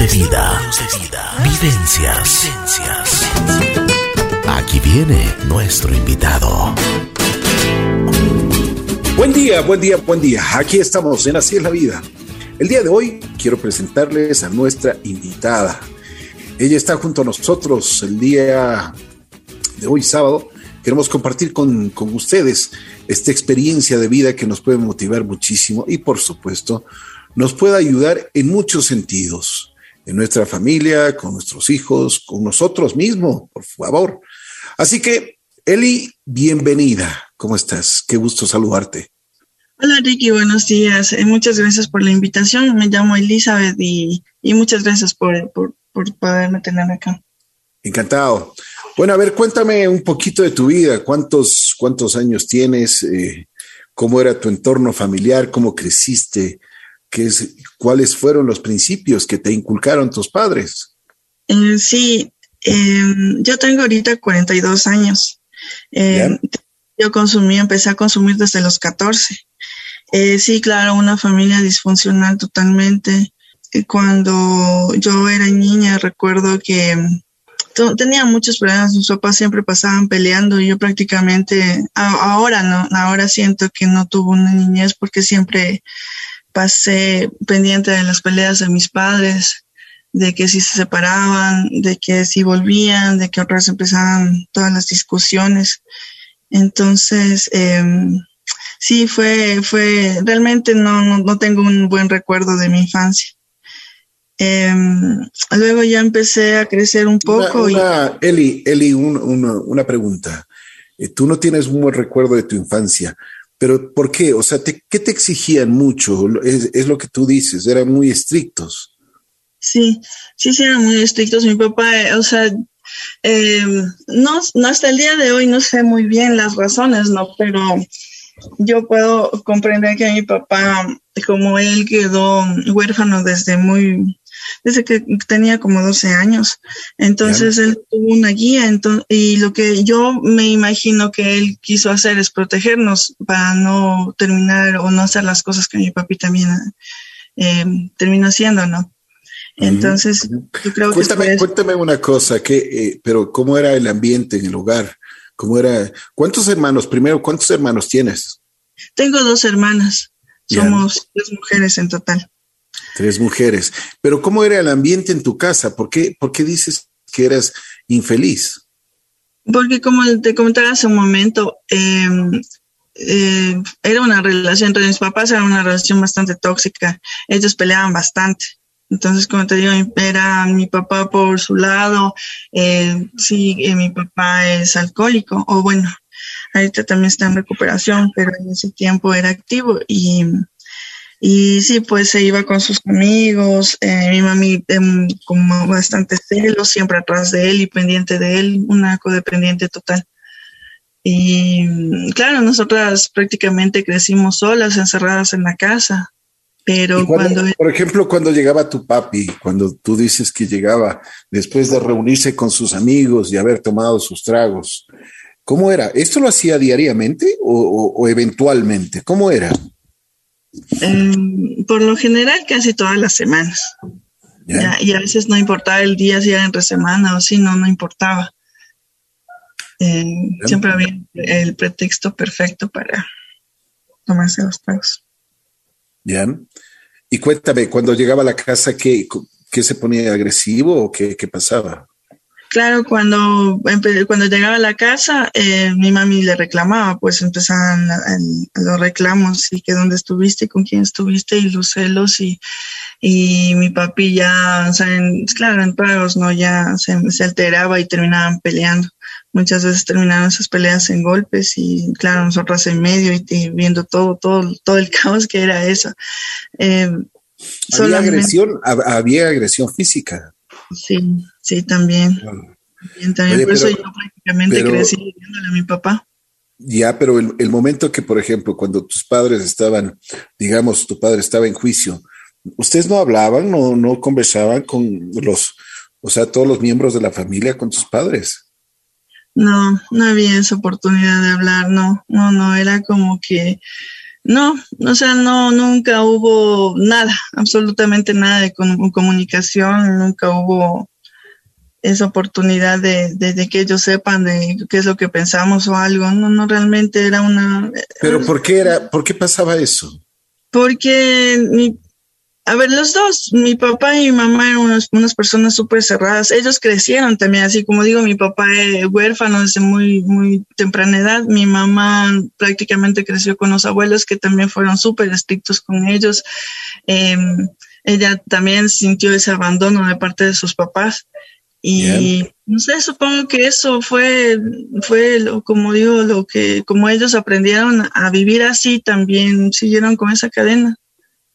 de vida. Vivencias. Aquí viene nuestro invitado. Buen día, buen día, buen día. Aquí estamos en Así es la vida. El día de hoy quiero presentarles a nuestra invitada. Ella está junto a nosotros el día de hoy, sábado. Queremos compartir con, con ustedes esta experiencia de vida que nos puede motivar muchísimo y, por supuesto, nos puede ayudar en muchos sentidos, en nuestra familia, con nuestros hijos, con nosotros mismos, por favor. Así que, Eli, bienvenida. ¿Cómo estás? Qué gusto saludarte. Hola Ricky, buenos días. Eh, muchas gracias por la invitación. Me llamo Elizabeth y, muchas gracias por, por, por poderme tener acá. Encantado. Bueno, a ver, cuéntame un poquito de tu vida. ¿Cuántos, cuántos años tienes? Eh, ¿Cómo era tu entorno familiar? ¿Cómo creciste? ¿Qué es, ¿Cuáles fueron los principios que te inculcaron tus padres? Eh, sí, em, yo tengo ahorita 42 años. Em, yo consumí, empecé a consumir desde los 14. Eh, sí, claro, una familia disfuncional totalmente. Cuando yo era niña, recuerdo que tenía muchos problemas, mis papás siempre pasaban peleando y yo prácticamente, ahora no, ahora siento que no tuve una niñez porque siempre pasé pendiente de las peleas de mis padres, de que si se separaban, de que si volvían, de que otras empezaban todas las discusiones. Entonces, em, sí, fue, fue, realmente no, no, no tengo un buen recuerdo de mi infancia. Em, luego ya empecé a crecer un poco. Una, Eli, Eli una, pregunta. Eh, tú no tienes un buen recuerdo de tu infancia, pero ¿por qué? O sea, ¿qué te exigían mucho? Es, lo que tú dices, eran muy estrictos. Sí, sí, sí, eran muy estrictos. Mi papá, eh, o sea, em, no, no hasta el día de hoy no sé muy bien las razones, ¿no? Pero yo puedo comprender que mi papá, como él quedó huérfano desde muy desde que tenía como 12 años. Entonces él tuvo una guía y lo que yo me imagino que él quiso hacer es protegernos para no terminar o no hacer las cosas que mi papi también eh, terminó haciendo, ¿no? Entonces, yo creo cuéntame, que... Cuéntame una cosa, que, eh, pero ¿cómo era el ambiente en el hogar? ¿Cómo era? ¿Cuántos hermanos? Primero, ¿cuántos hermanos tienes? Tengo dos hermanas. Somos dos mujeres en total. Tres mujeres. Pero ¿cómo era el ambiente en tu casa? ¿Por qué, por qué dices que eras infeliz? Porque como te comentaba hace un momento, em, eh, era una relación entre mis papás, era una relación bastante tóxica. Ellos peleaban bastante. Entonces, como te digo, era mi papá por su lado, eh, sí, eh, mi papá es alcohólico, o bueno, ahorita también está en recuperación, pero en ese tiempo era activo y y sí, pues se iba con sus amigos, eh, mi mami em, como bastante celos, siempre atrás de él y pendiente de él, una codependiente total. Y claro, nosotras prácticamente crecimos solas, encerradas en la casa. Pero cuando, Por ejemplo, cuando llegaba tu papi, cuando tú dices que llegaba después de reunirse con sus amigos y haber tomado sus tragos, ¿cómo era? ¿Esto lo hacía diariamente o, o eventualmente? ¿Cómo era? Em, por lo general, casi todas las semanas. y a veces no importaba el día, si era entre semana o si no, no importaba. Em, siempre había el pretexto perfecto para tomarse los tragos. Ya. Y cuéntame, cuando llegaba a la casa, ¿qué, qué se ponía agresivo o qué, qué pasaba? Claro, cuando, cuando llegaba a la casa, eh, mi mami le reclamaba, pues empezaban los reclamos y que dónde estuviste, con quién estuviste y los celos y, y mi papi ya, o sea, claro, en tragos, ¿no? Ya se, se alteraba y terminaban peleando. Muchas veces terminaban esas peleas en golpes y claro, nosotras en medio y, viendo todo, todo, todo el caos que era eso. Eh, había agresión, había agresión física. Sí, sí, también. también por eso yo prácticamente crecí viéndole a mi papá. Ya, pero el, momento que, por ejemplo, cuando tus padres estaban, digamos, tu padre estaba en juicio, ¿ustedes no hablaban, no, no conversaban con los, o sea, todos los miembros de la familia, con tus padres? No, no había esa oportunidad de hablar, no, no, no, era como que No, o sea, no, nunca hubo nada, absolutamente nada de comunicación, nunca hubo esa oportunidad de, de, que ellos sepan de qué es lo que pensamos o algo. No, no realmente era una. Pero ¿por qué era, por qué pasaba eso? Porque mi, a ver, los dos, mi papá y mi mamá eran unas, unas personas súper cerradas. Ellos crecieron también, así como digo, mi papá es huérfano desde muy, muy temprana edad. Mi mamá prácticamente creció con los abuelos que también fueron súper estrictos con ellos. Em, ella también sintió ese abandono de parte de sus papás. Y no sé, supongo que eso fue, fue lo, como digo, lo que, como ellos aprendieron a vivir así, también siguieron con esa cadena.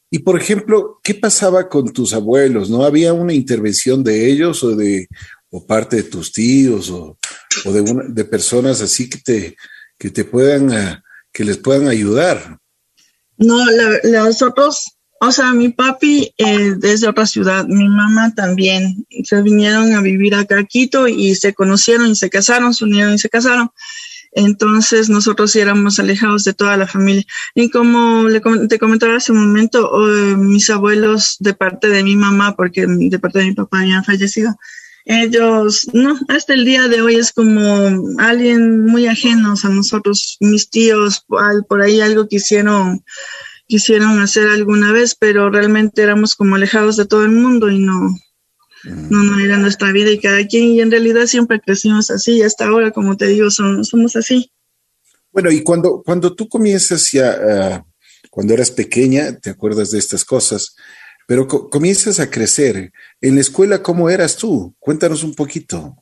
Y por ejemplo, ¿qué pasaba con tus abuelos? ¿No había una intervención de ellos o de o parte de tus tíos o, o de, de personas así que te, que te puedan, uh, que les puedan ayudar? No, los otros, o sea, mi papi eh, desde otra ciudad, mi mamá también, se vinieron a vivir acá a Quito y se conocieron y se casaron, se unieron y se casaron. Entonces nosotros sí éramos alejados de toda la familia. Y como le, te comentaba hace un momento, mis abuelos de parte de mi mamá, porque de parte de mi papá ya han fallecido, ellos, no, hasta el día de hoy es como alguien muy ajeno a nosotros, mis tíos, por ahí algo quisieron, quisieron hacer alguna vez, pero realmente éramos como alejados de todo el mundo y no, no, no era nuestra vida y cada quien, y en realidad siempre crecimos así, y hasta ahora, como te digo, somos así. Bueno, y cuando, cuando tú comienzas ya, uh, cuando eras pequeña, te acuerdas de estas cosas, pero co comienzas a crecer. En la escuela, ¿cómo eras tú? Cuéntanos un poquito.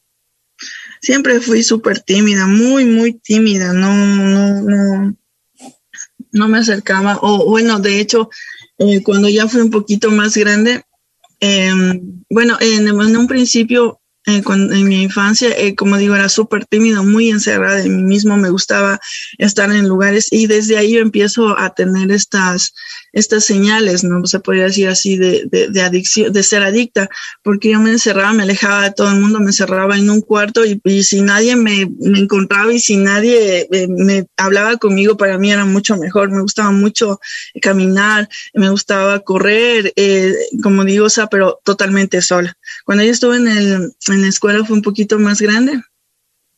Siempre fui súper tímida, muy, muy tímida, no, no, no, no me acercaba, o bueno, de hecho, eh, cuando ya fui un poquito más grande, eh, bueno, en, en, un principio eh, cuando, en mi infancia, eh, como digo, era súper tímido, muy encerrada en mí mismo, me gustaba estar en lugares y desde ahí yo empiezo a tener estas, estas señales, ¿no? Se podría decir así de, de, de, adicción, de ser adicta, porque yo me encerraba, me alejaba de todo el mundo, me encerraba en un cuarto y, si nadie me, me, encontraba y si nadie eh, me hablaba conmigo, para mí era mucho mejor, me gustaba mucho caminar, me gustaba correr, eh, como digo, o sea, pero totalmente sola. Cuando yo estuve en el en la escuela fue un poquito más grande.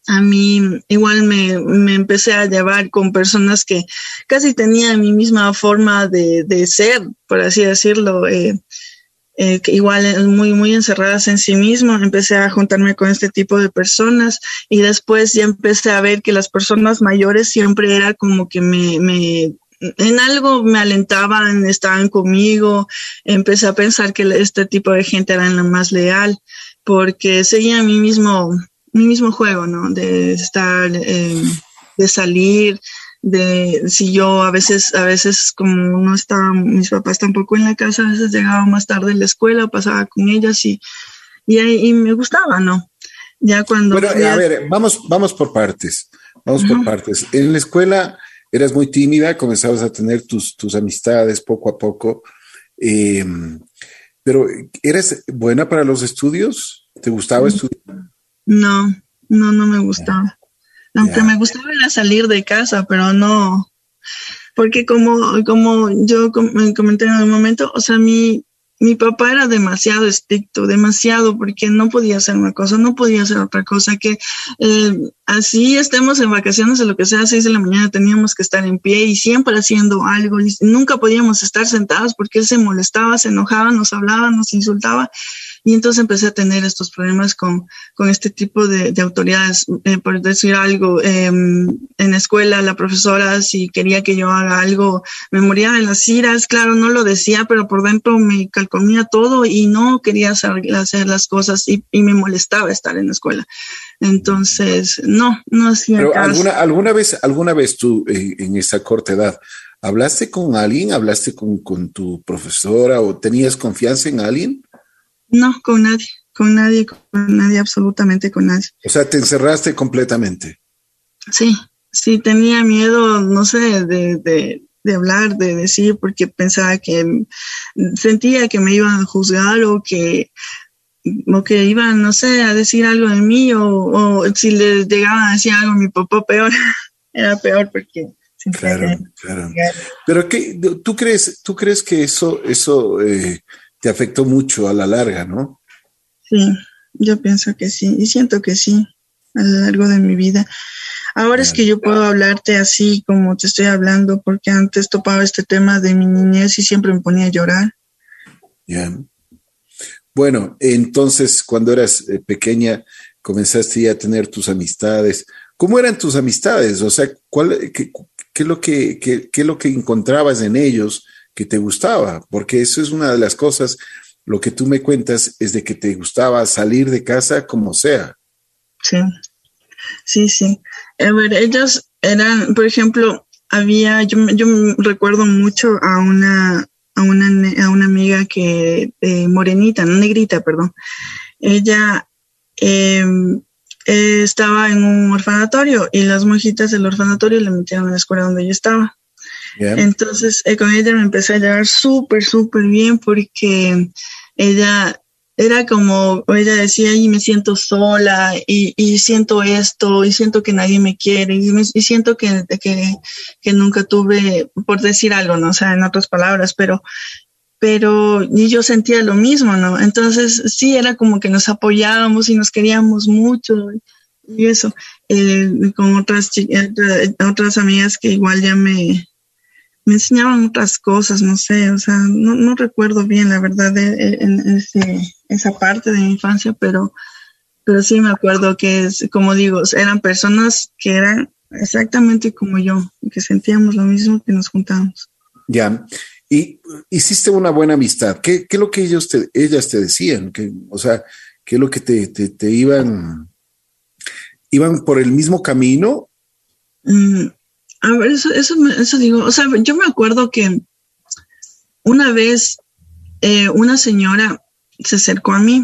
A mí igual me, me empecé a llevar con personas que casi tenían mi misma forma de, de ser, por así decirlo. Eh, eh, que igual muy, muy encerradas en sí mismo, empecé a juntarme con este tipo de personas y después ya empecé a ver que las personas mayores siempre era como que me, me en algo me alentaban, estaban conmigo, empecé a pensar que este tipo de gente era la más leal porque seguía mi mismo, mi mismo juego, ¿no? De estar, eh, de salir, de si yo a veces, a veces como no estaba, mis papás tampoco en la casa, a veces llegaba más tarde a la escuela, pasaba con ellas y, y, y me gustaba, ¿no? Ya cuando... Bueno, a, ver, vamos, vamos por partes, vamos por partes. En la escuela eras muy tímida, comenzabas a tener tus, tus amistades poco a poco. Eh, pero, ¿eres buena para los estudios? ¿Te gustaba estudiar? No, no, no me gustaba. Aunque yeah. me gustaba era salir de casa, pero no, porque como, como yo comenté en algún momento, o sea, mi, mi papá era demasiado estricto, demasiado, porque no podía hacer una cosa, no podía hacer otra cosa, que eh, así estemos en vacaciones o lo que sea, a seis de la mañana teníamos que estar en pie y siempre haciendo algo, y nunca podíamos estar sentados porque él se molestaba, se enojaba, nos hablaba, nos insultaba, y entonces empecé a tener estos problemas con, con este tipo de, de autoridades. Eh, por decir algo, eh, en la escuela la profesora si quería que yo haga algo, me moría de las iras, claro, no lo decía, pero por dentro me calcomía todo y no quería hacer, hacer las cosas y, y, me molestaba estar en la escuela. Entonces, no, no hacía Pero alguna, alguna vez, alguna vez tú eh, en esa corta edad, ¿hablaste con alguien? ¿Hablaste con, con tu profesora o tenías confianza en alguien? No, con nadie, con nadie, con nadie, absolutamente con nadie. O sea, te encerraste completamente. Sí, sí, tenía miedo, no sé, de, de, de hablar, de decir, porque pensaba que sentía que me iban a juzgar o que o que iban, no sé, a decir algo de mí o, o si les llegaban a decir algo a mi papá, peor, era peor porque Claro, claro. Pero ¿qué, tú crees, tú crees que eso, eso eh, te afectó mucho a la larga, ¿no? Sí, yo pienso que sí, y siento que sí, a lo largo de mi vida. Ahora es que yo puedo hablarte así como te estoy hablando, porque antes topaba este tema de mi niñez y siempre me ponía a llorar. Ya. Bueno, entonces cuando eras eh, pequeña comenzaste ya a tener tus amistades. ¿Cómo eran tus amistades? O sea, ¿cuál, qué, es lo que, qué, qué es lo que encontrabas en ellos que te gustaba? Porque eso es una de las cosas, lo que tú me cuentas es de que te gustaba salir de casa como sea. Sí, sí, sí. A ver, ellos eran, por ejemplo, había, yo, yo recuerdo mucho a una, a una, a una amiga que, eh, morenita, no negrita, perdón. Ella em, eh, estaba en un orfanatorio y las monjitas del orfanatorio le metieron a la escuela donde yo estaba. Entonces, eh, con ella me empecé a llevar súper, súper bien porque ella era como, ella decía, y me siento sola, y, y, siento esto, y siento que nadie me quiere, y, siento que, que, nunca tuve, por decir algo, ¿no? O sea, en otras palabras, pero, pero y yo sentía lo mismo, ¿no? Entonces, sí, era como que nos apoyábamos y nos queríamos mucho, y eso, eh, con otras, otras amigas que igual ya me, me enseñaban otras cosas, no sé, o sea, no, no recuerdo bien la verdad en ese, esa parte de mi infancia, pero, pero sí me acuerdo que, es, como digo, eran personas que eran exactamente como yo, que sentíamos lo mismo, que nos juntábamos. Ya, y hiciste una buena amistad. ¿Qué, qué es lo que ellos te, ellas te decían? ¿Qué, o sea, ¿qué es lo que te, te, te iban, iban por el mismo camino? Mm, a ver, eso, eso, eso digo, o sea, yo me acuerdo que una vez eh, una señora se acercó a mí.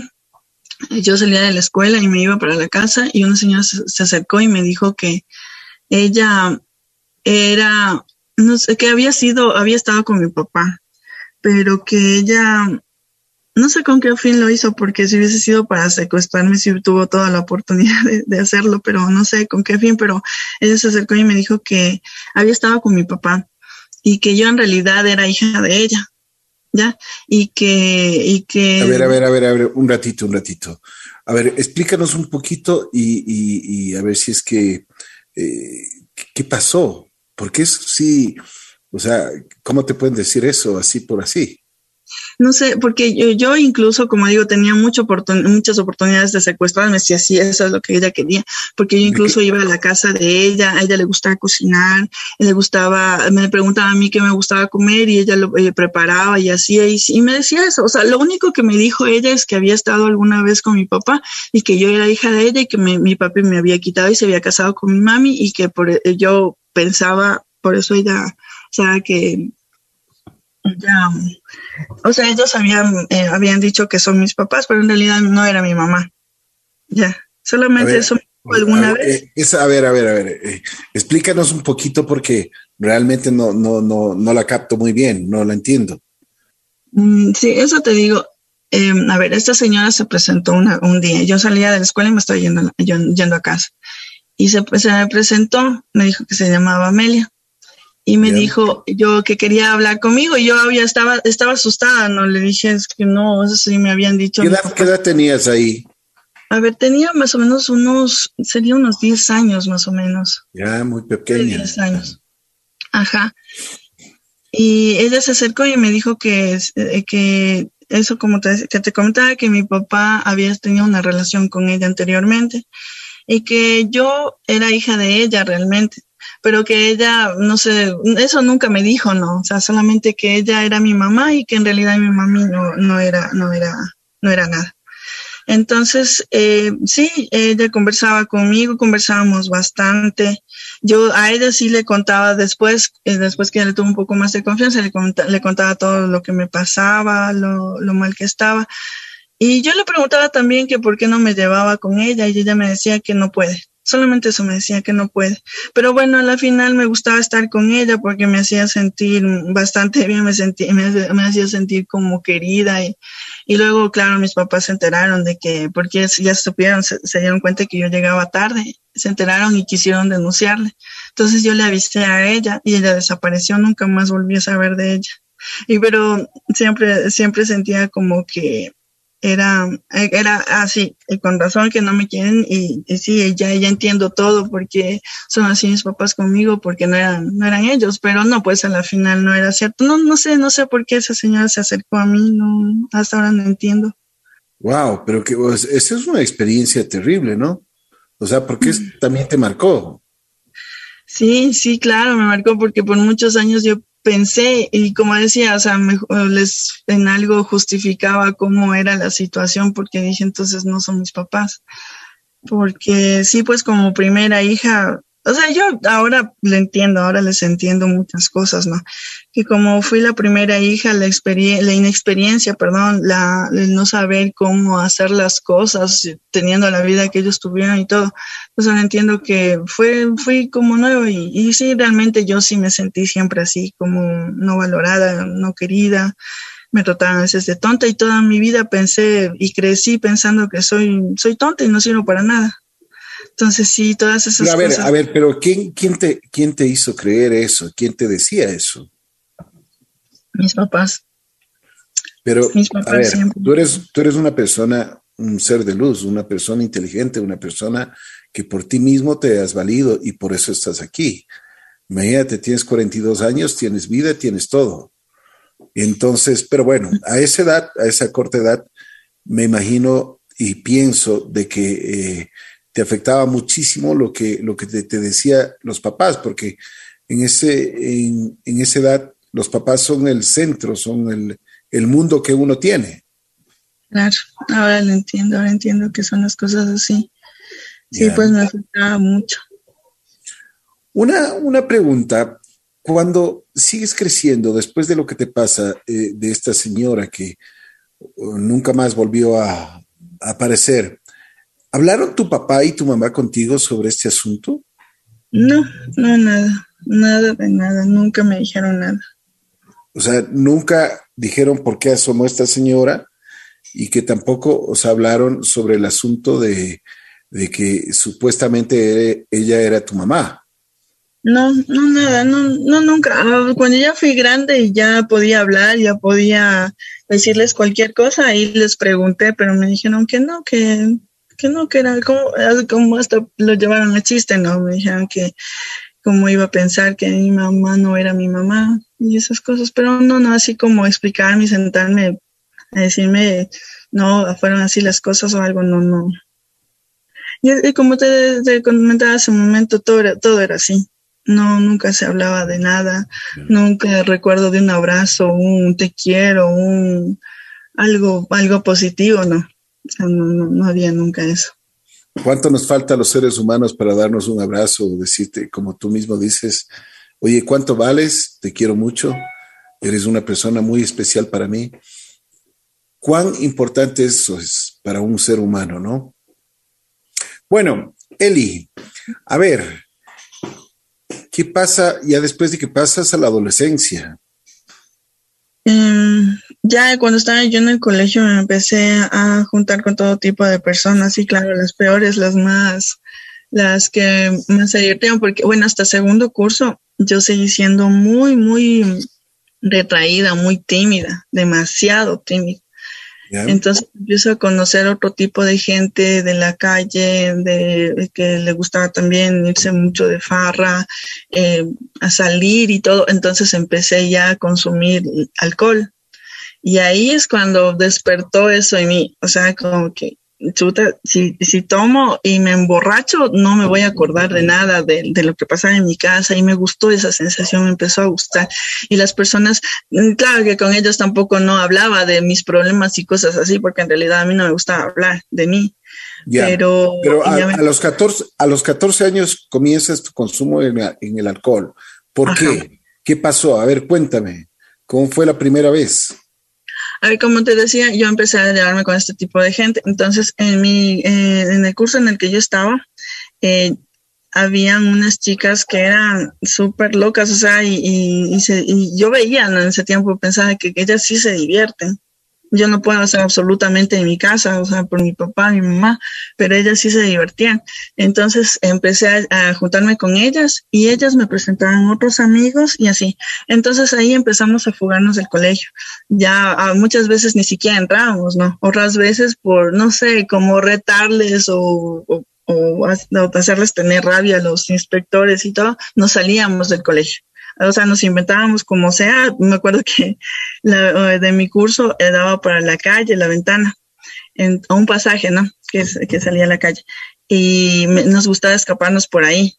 Yo salía de la escuela y me iba para la casa y una señora se, acercó y me dijo que ella era, no sé, que había sido, había estado con mi papá, pero que ella, no sé con qué fin lo hizo, porque si hubiese sido para secuestrarme, si tuvo toda la oportunidad de, de hacerlo, pero no sé con qué fin, pero ella se acercó y me dijo que había estado con mi papá y que yo en realidad era hija de ella. ¿Ya? Y que, y que... A ver, a ver, a ver, a ver, un ratito, un ratito. A ver, explícanos un poquito y, y, y a ver si es que, eh, ¿qué pasó? Porque es sí, o sea, ¿cómo te pueden decir eso así por así? No sé, porque yo, yo incluso, como digo, tenía mucho oportun muchas oportunidades de secuestrarme, si así eso es lo que ella quería, porque yo incluso iba a la casa de ella, a ella le gustaba cocinar, le gustaba, me preguntaba a mí qué me gustaba comer y ella lo preparaba y hacía y, y, me decía eso. O sea, lo único que me dijo ella es que había estado alguna vez con mi papá y que yo era hija de ella y que me, mi papi me había quitado y se había casado con mi mami y que por yo pensaba, por eso ella, o sea, que ya, o sea, ellos habían, eh, habían dicho que son mis papás, pero en realidad no era mi mamá. Ya, solamente eso alguna a vez. Eh, es, a ver, a ver, a ver, eh, explícanos un poquito porque realmente no, no, no, no la capto muy bien, no la entiendo. Mm, sí, eso te digo. Em, a ver, esta señora se presentó una, un día. Yo salía de la escuela y me estaba yendo, yendo a casa. Y se, se me presentó, me dijo que se llamaba Amelia y me Bien. dijo yo que quería hablar conmigo y yo había estaba estaba asustada no le dije es que no eso sí me habían dicho ¿Qué edad, ¿qué edad tenías ahí a ver tenía más o menos unos sería unos 10 años más o menos. Ya muy pequeña. 10 años. Ajá. Y ella se acercó y me dijo que eh, que eso como te, que te comentaba que mi papá había tenido una relación con ella anteriormente y que yo era hija de ella realmente pero que ella, no sé, eso nunca me dijo, ¿no? O sea, solamente que ella era mi mamá y que en realidad mi mami no, no era, no era, no era nada. Entonces, eh, sí, ella conversaba conmigo, conversábamos bastante. Yo a ella sí le contaba después, eh, después que le tuvo un poco más de confianza, le, contaba, le contaba todo lo que me pasaba, lo, lo mal que estaba. Y yo le preguntaba también que por qué no me llevaba con ella y ella me decía que no puede, Solamente eso me decía que no puede. Pero bueno, a la final me gustaba estar con ella porque me hacía sentir bastante bien, me, sentí, me, me hacía sentir como querida. Y, y, luego, claro, mis papás se enteraron de que, porque ya supieron, se, dieron cuenta que yo llegaba tarde, se enteraron y quisieron denunciarle. Entonces yo le avisé a ella y ella desapareció, nunca más volví a saber de ella. Y pero siempre, siempre sentía como que era, era así, y con razón que no me quieren, y, sí, ya, ya entiendo todo porque son así mis papás conmigo, porque no eran, no eran ellos, pero no, pues a la final no era cierto. No, no sé, no sé por qué esa señora se acercó a mí, no, hasta ahora no entiendo. Wow, pero que pues, esa es una experiencia terrible, ¿no? O sea, porque también te marcó. Sí, sí, claro, me marcó porque por muchos años yo pensé y como decía, o sea, les en algo justificaba cómo era la situación porque dije entonces no son mis papás. Porque sí, pues como primera hija, o sea, yo ahora le entiendo, ahora les entiendo muchas cosas, ¿no? Que como fui la primera hija, la, la inexperiencia, perdón, la, el no saber cómo hacer las cosas, teniendo la vida que ellos tuvieron y todo, pues ahora entiendo que fue, fui como nuevo y, y sí, realmente yo sí me sentí siempre así, como no valorada, no querida, me trataban a veces de tonta y toda mi vida pensé y crecí pensando que soy, soy tonta y no sirvo para nada. Entonces sí, todas esas a ver, A ver, pero ¿quién, quién, te, ¿quién te hizo creer eso? ¿Quién te decía eso? Mis papás. Pero, a ver, tú eres, tú eres una persona, un ser de luz, una persona inteligente, una persona que por ti mismo te has valido y por eso estás aquí. Imagínate, tienes 42 años, tienes vida, tienes todo. Entonces, pero bueno, a esa edad, a esa corta edad, me imagino y pienso de que eh, te afectaba muchísimo lo que, lo que te, decía los papás, porque en, ese, en, esa edad los papás son el centro, son el, el mundo que uno tiene. Claro, ahora lo entiendo, ahora entiendo que son las cosas así. Sí, pues me afectaba mucho. Una, una pregunta, cuando sigues creciendo, después de lo que te pasa eh, de esta señora que uh, nunca más volvió a, a aparecer, ¿Hablaron tu papá y tu mamá contigo sobre este asunto? No, no, nada, nada de nada, nunca me dijeron nada. O sea, nunca dijeron por qué asomó esta señora y que tampoco os hablaron sobre el asunto de, de que supuestamente ella era tu mamá. No, no, nada, no, no, nunca. Ah, cuando ya fui grande y ya podía hablar, ya podía decirles cualquier cosa, ahí les pregunté, pero me dijeron que no, que que no, que era como, como hasta lo llevaron a chiste, ¿no? Me dijeron que cómo iba a pensar que mi mamá no era mi mamá y esas cosas, pero no, no, así como explicarme y sentarme a decirme, no, fueron así las cosas o algo, no, no. Y, como te, comentaba hace un momento, todo era, todo era así. No, nunca se hablaba de nada, nunca recuerdo de un abrazo, un te quiero, un algo, algo positivo, no no, había nunca eso. ¿Cuánto nos falta a los seres humanos para darnos un abrazo, decirte, como tú mismo dices, oye, ¿cuánto vales? Te quiero mucho, eres una persona muy especial para mí. ¿Cuán importante eso es para un ser humano, no? Bueno, Eli, a ver, ¿qué pasa ya después de que pasas a la adolescencia? Em, ya cuando estaba yo en el colegio me empecé a juntar con todo tipo de personas y claro, las peores, las más, las que más se porque bueno, hasta segundo curso yo seguí siendo muy, muy retraída, muy tímida, demasiado tímida. Entonces empiezo a conocer otro tipo de gente de la calle, de que le gustaba también irse mucho de farra, eh, a salir y todo. Entonces empecé ya a consumir alcohol. Y ahí es cuando despertó eso en mí. O sea, como que chuta, si, si tomo y me emborracho, no me voy a acordar de nada de, de, lo que pasaba en mi casa y me gustó esa sensación, me empezó a gustar. Y las personas, mm, claro que con ellos tampoco no hablaba de mis problemas y cosas así, porque en realidad a mí no me gustaba hablar de mí. Pero, pero a, los 14, a los 14 años comienzas tu consumo en, en el alcohol. ¿Por qué? ¿Qué pasó? A ver, cuéntame. ¿Cómo fue la primera vez? A ver, como te decía, yo empecé a llevarme con este tipo de gente. Entonces, en mi, eh, en el curso en el que yo estaba, eh, habían unas chicas que eran súper locas, o sea, y, y, y, yo veía en ese tiempo, pensaba que, ellas sí se divierten. Yo no puedo hacer absolutamente en mi casa, o sea, por mi papá, mi mamá, pero ellas sí se divertían. Entonces empecé a, juntarme con ellas y ellas me presentaban otros amigos y así. Entonces ahí empezamos a fugarnos del colegio. Ya ah, muchas veces ni siquiera entrábamos, ¿no? Otras veces por, no sé, como retarles o, o, o hacerles tener rabia a los inspectores y todo, nos salíamos del colegio o sea, nos inventábamos como sea. Me acuerdo que la, de mi curso daba para la calle, la ventana, en, a un pasaje, ¿no? Que, que salía a la calle. Y nos gustaba escaparnos por ahí.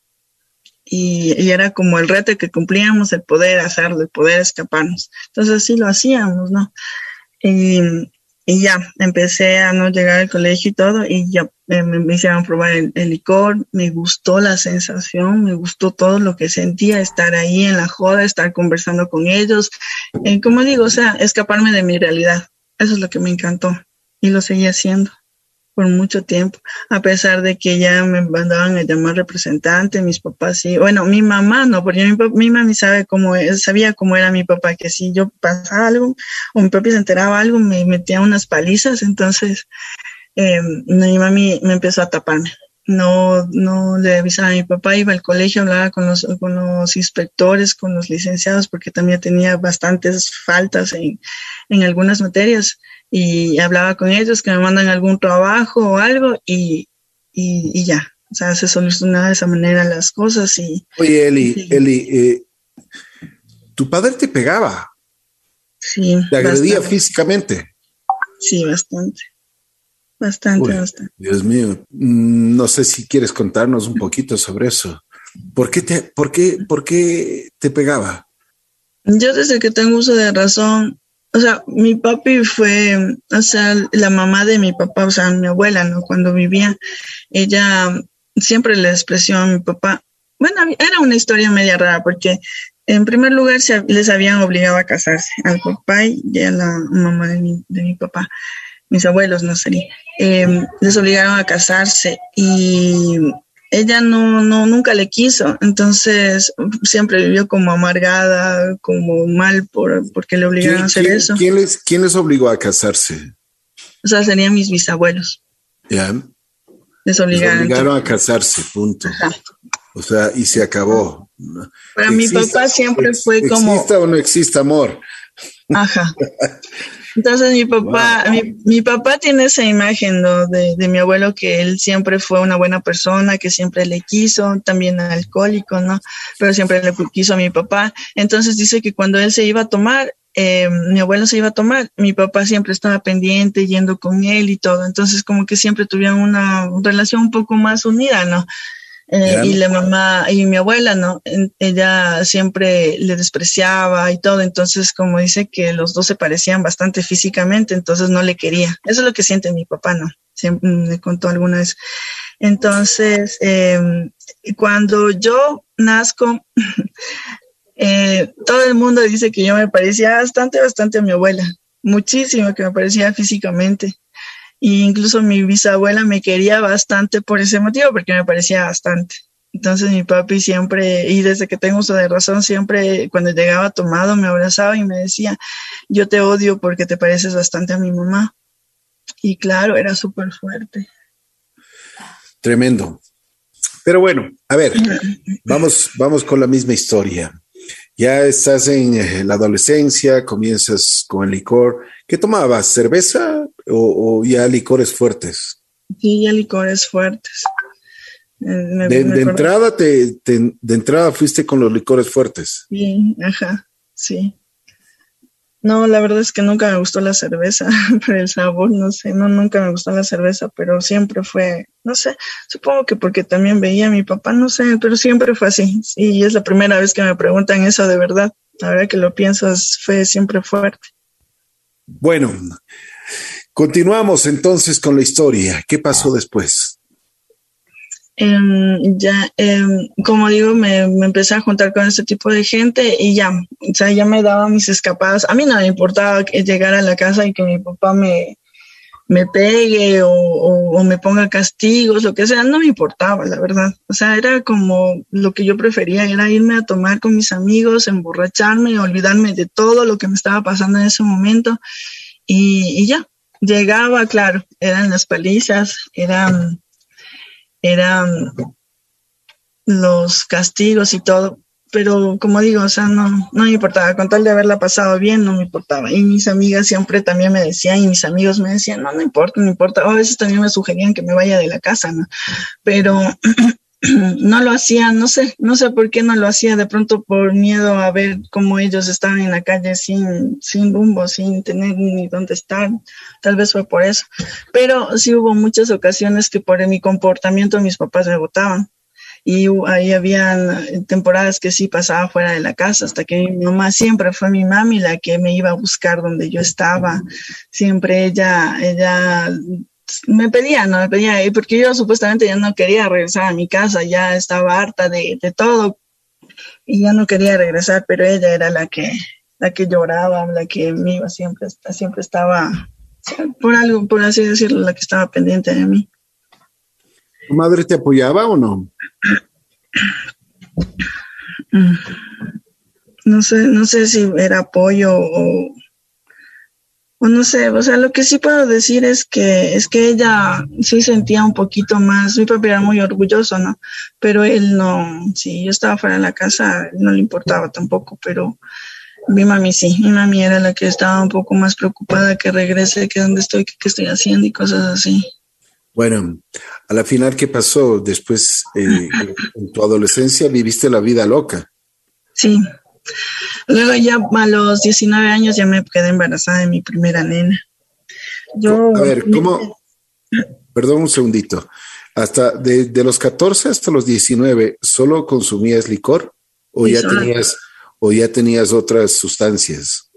Y, y, era como el reto que cumplíamos, el poder hacerlo, el poder escaparnos. Entonces así lo hacíamos, ¿no? Y, y ya, empecé a no llegar al colegio y todo, y ya eh, me, hicieron probar el, licor, me gustó la sensación, me gustó todo lo que sentía, estar ahí en la joda, estar conversando con ellos, eh, como digo, o sea, escaparme de mi realidad, eso es lo que me encantó, y lo seguí haciendo por mucho tiempo, a pesar de que ya me mandaban a llamar representante, mis papás sí, bueno, mi mamá no, porque mi, mi mami sabe cómo es, sabía cómo era mi papá, que si yo pasaba algo o mi papi se enteraba algo, me metía unas palizas, entonces eh, mi mami me empezó a taparme. No, no le avisaba a mi papá, iba al colegio, hablaba con los, con los inspectores, con los licenciados, porque también tenía bastantes faltas en, en algunas materias y hablaba con ellos que me mandan algún trabajo o algo y, y, ya. O sea, se solucionaba de esa manera las cosas y... Oye, Eli, Eli, eh, tu padre te pegaba. Sí. Te agredía físicamente. Sí, bastante. Bastante, bastante. Dios mío, mm, no sé si quieres contarnos un poquito sobre eso. ¿Por qué te, por qué, por qué te pegaba? Yo desde que tengo uso de razón o sea, mi papi fue, o sea, la mamá de mi papá, o sea, mi abuela, ¿no? Cuando vivía, ella siempre le expresó a mi papá. Bueno, era una historia media rara porque en primer lugar se, les habían obligado a casarse al papá y a la mamá de mi, de mi papá, mis abuelos, no sería. Eh, les obligaron a casarse y ella no, no, nunca le quiso, entonces siempre vivió como amargada, como mal por, porque le obligaron a hacer eso. ¿quién les, ¿Quién les obligó a casarse? O sea, serían mis bisabuelos. Ya. Les obligaron, a casarse, punto. O sea, y se acabó. Para mi papá siempre fue como... ¿Exista o no exista amor? Ajá. Entonces mi papá, mi, papá tiene esa imagen de, de, mi abuelo que él siempre fue una buena persona, que siempre le quiso, también alcohólico, ¿no? Pero siempre le quiso a mi papá. Entonces dice que cuando él se iba a tomar, eh, mi abuelo se iba a tomar, mi papá siempre estaba pendiente, yendo con él y todo. Entonces como que siempre tuvieron una relación un poco más unida, ¿no? Eh, y la mamá y mi abuela, ¿no? Ella siempre le despreciaba y todo, entonces como dice que los dos se parecían bastante físicamente, entonces no le quería. Eso es lo que siente mi papá, ¿no? Siempre me contó alguna vez. Entonces, em, cuando yo nazco, eh, todo el mundo dice que yo me parecía bastante, bastante a mi abuela, muchísimo que me parecía físicamente. Y incluso mi bisabuela me quería bastante por ese motivo, porque me parecía bastante. Entonces mi papi siempre, y desde que tengo uso de razón, siempre cuando llegaba tomado me abrazaba y me decía, yo te odio porque te pareces bastante a mi mamá. Y claro, era súper fuerte. Tremendo. Pero bueno, a ver, vamos, vamos con la misma historia. Ya estás en eh, la adolescencia, comienzas con el licor. ¿Qué tomabas? ¿Cerveza o, ya licores fuertes? Sí, ya licores fuertes. Eh, de, entrada te, de entrada fuiste con los licores fuertes. Sí, ajá, sí. No, la verdad es que nunca me gustó la cerveza, por el sabor, no sé, no, nunca me gustó la cerveza, pero siempre fue, no sé, supongo que porque también veía a mi papá, no sé, pero siempre fue así. Y es la primera vez que me preguntan eso de verdad. Ahora que lo piensas, fue siempre fuerte. Bueno, continuamos entonces con la historia. ¿Qué pasó después? Em, ya, em, como digo, me, empecé a juntar con este tipo de gente y ya, o sea, ya me daba mis escapadas. A mí no me importaba llegar a la casa y que mi papá me, me pegue o, me ponga castigos, lo que sea, no me importaba, la verdad. O sea, era como lo que yo prefería, era irme a tomar con mis amigos, emborracharme, olvidarme de todo lo que me estaba pasando en ese momento y, ya, llegaba, claro, eran las palizas, eran, eran los castigos y todo, pero como digo, o sea, no, no me importaba, con tal de haberla pasado bien, no me importaba. Y mis amigas siempre también me decían, y mis amigos me decían, no, no importa, no importa. O a veces también me sugerían que me vaya de la casa, ¿no? Pero no lo hacía, no sé, no sé por qué no lo hacía, de pronto por miedo a ver cómo ellos estaban en la calle sin, sin rumbo, sin tener ni dónde estar, tal vez fue por eso. Pero sí hubo muchas ocasiones que por mi comportamiento mis papás me votaban. Y ahí habían temporadas que sí pasaba fuera de la casa, hasta que mi mamá siempre fue mi mami la que me iba a buscar donde yo estaba. Siempre ella, ella me pedía, no me pedía, porque yo supuestamente ya no quería regresar a mi casa, ya estaba harta de, de todo y ya no quería regresar, pero ella era la que, la que lloraba, la que me iba siempre, siempre estaba, por algo, por así decirlo, la que estaba pendiente de mí. ¿Tu madre te apoyaba o no? Mm. No sé, no sé si era apoyo o, o no sé, o sea, lo que sí puedo decir es que es que ella sí sentía un poquito más, mi papá era muy orgulloso, ¿no? Pero él no, si yo estaba fuera de la casa, no le importaba tampoco, pero mi mami sí, mi mami era la que estaba un poco más preocupada que regrese, que dónde estoy, que qué estoy haciendo y cosas así. Bueno, a la final, ¿qué pasó? Después, eh, en tu adolescencia, viviste la vida loca. Sí, Luego ya a los 19 años ya me quedé embarazada de mi primera nena. Yo, a ver, ¿cómo? Perdón un segundito. Hasta de, los 14 hasta los 19, ¿solo consumías licor o ya tenías o ya tenías otras sustancias?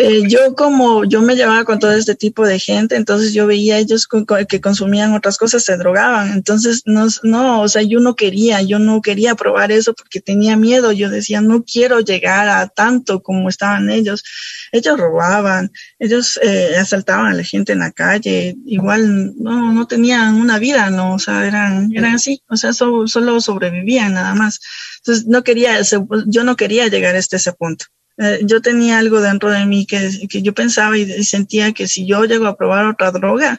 Eh, yo como yo me llevaba con todo este tipo de gente, entonces yo veía ellos que consumían otras cosas, se drogaban. Entonces, no, no, o sea, yo no quería, yo no quería probar eso porque tenía miedo. Yo decía, no quiero llegar a tanto como estaban ellos. Ellos robaban, ellos eh, asaltaban a la gente en la calle, igual no, no tenían una vida, no, o sea, eran, eran así, o sea, solo sobrevivían nada más. Entonces, no quería, yo no quería llegar hasta ese punto. Eh, yo tenía algo dentro de mí que, que yo pensaba y, sentía que si yo llego a probar otra droga,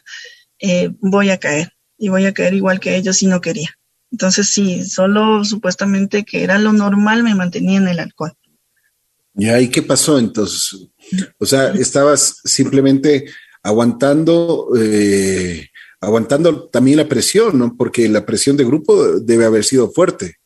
eh, voy a caer y voy a caer igual que ellos y no quería. Entonces sí, solo supuestamente que era lo normal me mantenía en el alcohol. ¿Y ahí qué pasó entonces? O sea, estabas simplemente aguantando, eh, aguantando también la presión, ¿no? Porque la presión de grupo debe haber sido fuerte.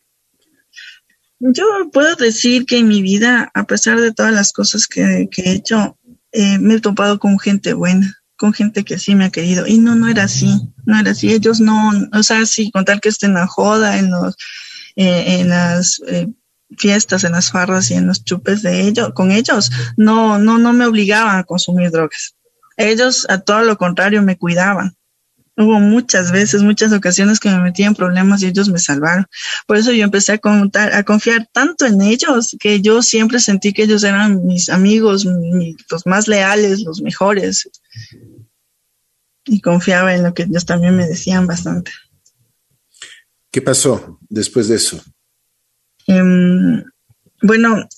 Yo puedo decir que en mi vida, a pesar de todas las cosas que, he hecho, eh, me he topado con gente buena, con gente que sí me ha querido. Y no, no era así, no era así. Ellos no, o sea, sí, con tal que estén en la joda, en los, eh, en las eh, fiestas, en las farras y en los chupes de ellos, con ellos, no, no, no me obligaban a consumir drogas. Ellos, a todo lo contrario, me cuidaban. Hubo muchas veces, muchas ocasiones que me metí en problemas y ellos me salvaron. Por eso yo empecé a, contar, a confiar tanto en ellos que yo siempre sentí que ellos eran mis amigos, los más leales, los mejores. Y confiaba en lo que ellos también me decían bastante. ¿Qué pasó después de eso? Em, bueno,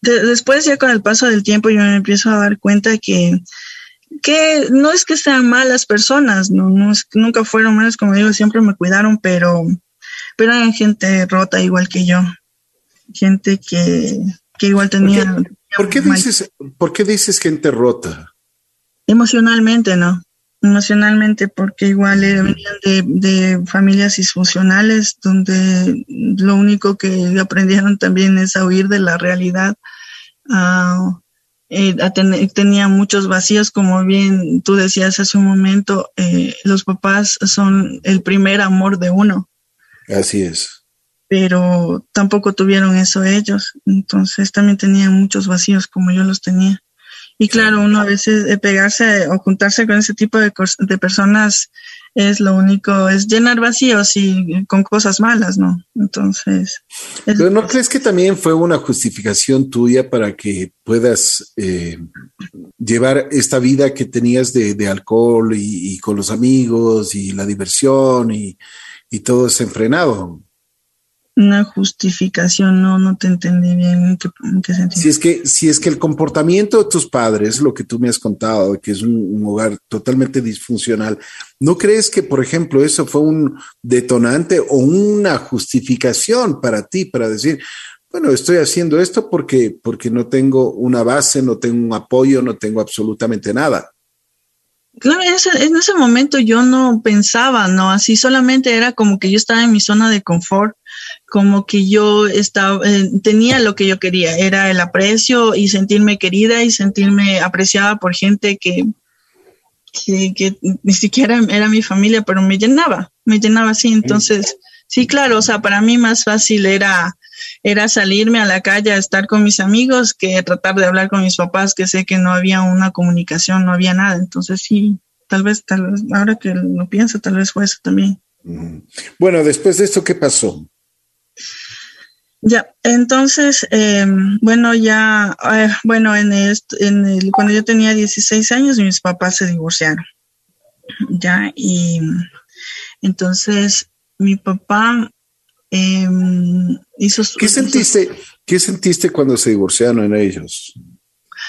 después ya con el paso del tiempo yo me empiezo a dar cuenta que que no es que sean malas personas, no, no es, nunca fueron malas, como digo, siempre me cuidaron, pero, pero eran gente rota igual que yo, gente que, que igual tenía. ¿Por qué, dices, ¿Por qué dices gente rota? Emocionalmente, ¿no? Emocionalmente, porque igual venían de, de familias disfuncionales, donde lo único que aprendieron también es a huir de la realidad. Uh, eh, tenía muchos vacíos, como bien tú decías hace un momento, eh, los papás son el primer amor de uno. Así es. Pero tampoco tuvieron eso ellos, entonces también tenían muchos vacíos como yo los tenía. Y claro, uno a veces de pegarse o juntarse con ese tipo de, de personas es lo único, es llenar vacíos y con cosas malas, ¿no? Entonces. Pero ¿no crees que también fue una justificación tuya para que puedas eh, llevar esta vida que tenías de, alcohol y, con los amigos y la diversión y, y todo enfrenado? Una justificación, no, no te entendí bien en qué, sentido. Si es, que, si es que el comportamiento de tus padres, lo que tú me has contado, que es un, hogar totalmente disfuncional, ¿no crees que, por ejemplo, eso fue un detonante o una justificación para ti, para decir, bueno, estoy haciendo esto porque, porque no tengo una base, no tengo un apoyo, no tengo absolutamente nada? Claro, en ese, en ese momento yo no pensaba, ¿no? Así solamente era como que yo estaba en mi zona de confort como que yo estaba, eh, tenía lo que yo quería, era el aprecio y sentirme querida y sentirme apreciada por gente que, que, ni siquiera era mi familia, pero me llenaba, me llenaba así. Entonces, sí, claro, o sea, para mí más fácil era, era salirme a la calle a estar con mis amigos que tratar de hablar con mis papás, que sé que no había una comunicación, no había nada. Entonces, sí, tal vez, tal vez, ahora que lo pienso, tal vez fue eso también. Bueno, después de esto, ¿qué pasó? Ya, entonces, em, bueno, ya, eh, bueno, en, en el, cuando yo tenía 16 años, mis papás se divorciaron. Ya, y entonces mi papá em, hizo ¿Qué ¿Qué sentiste cuando se divorciaron ellos?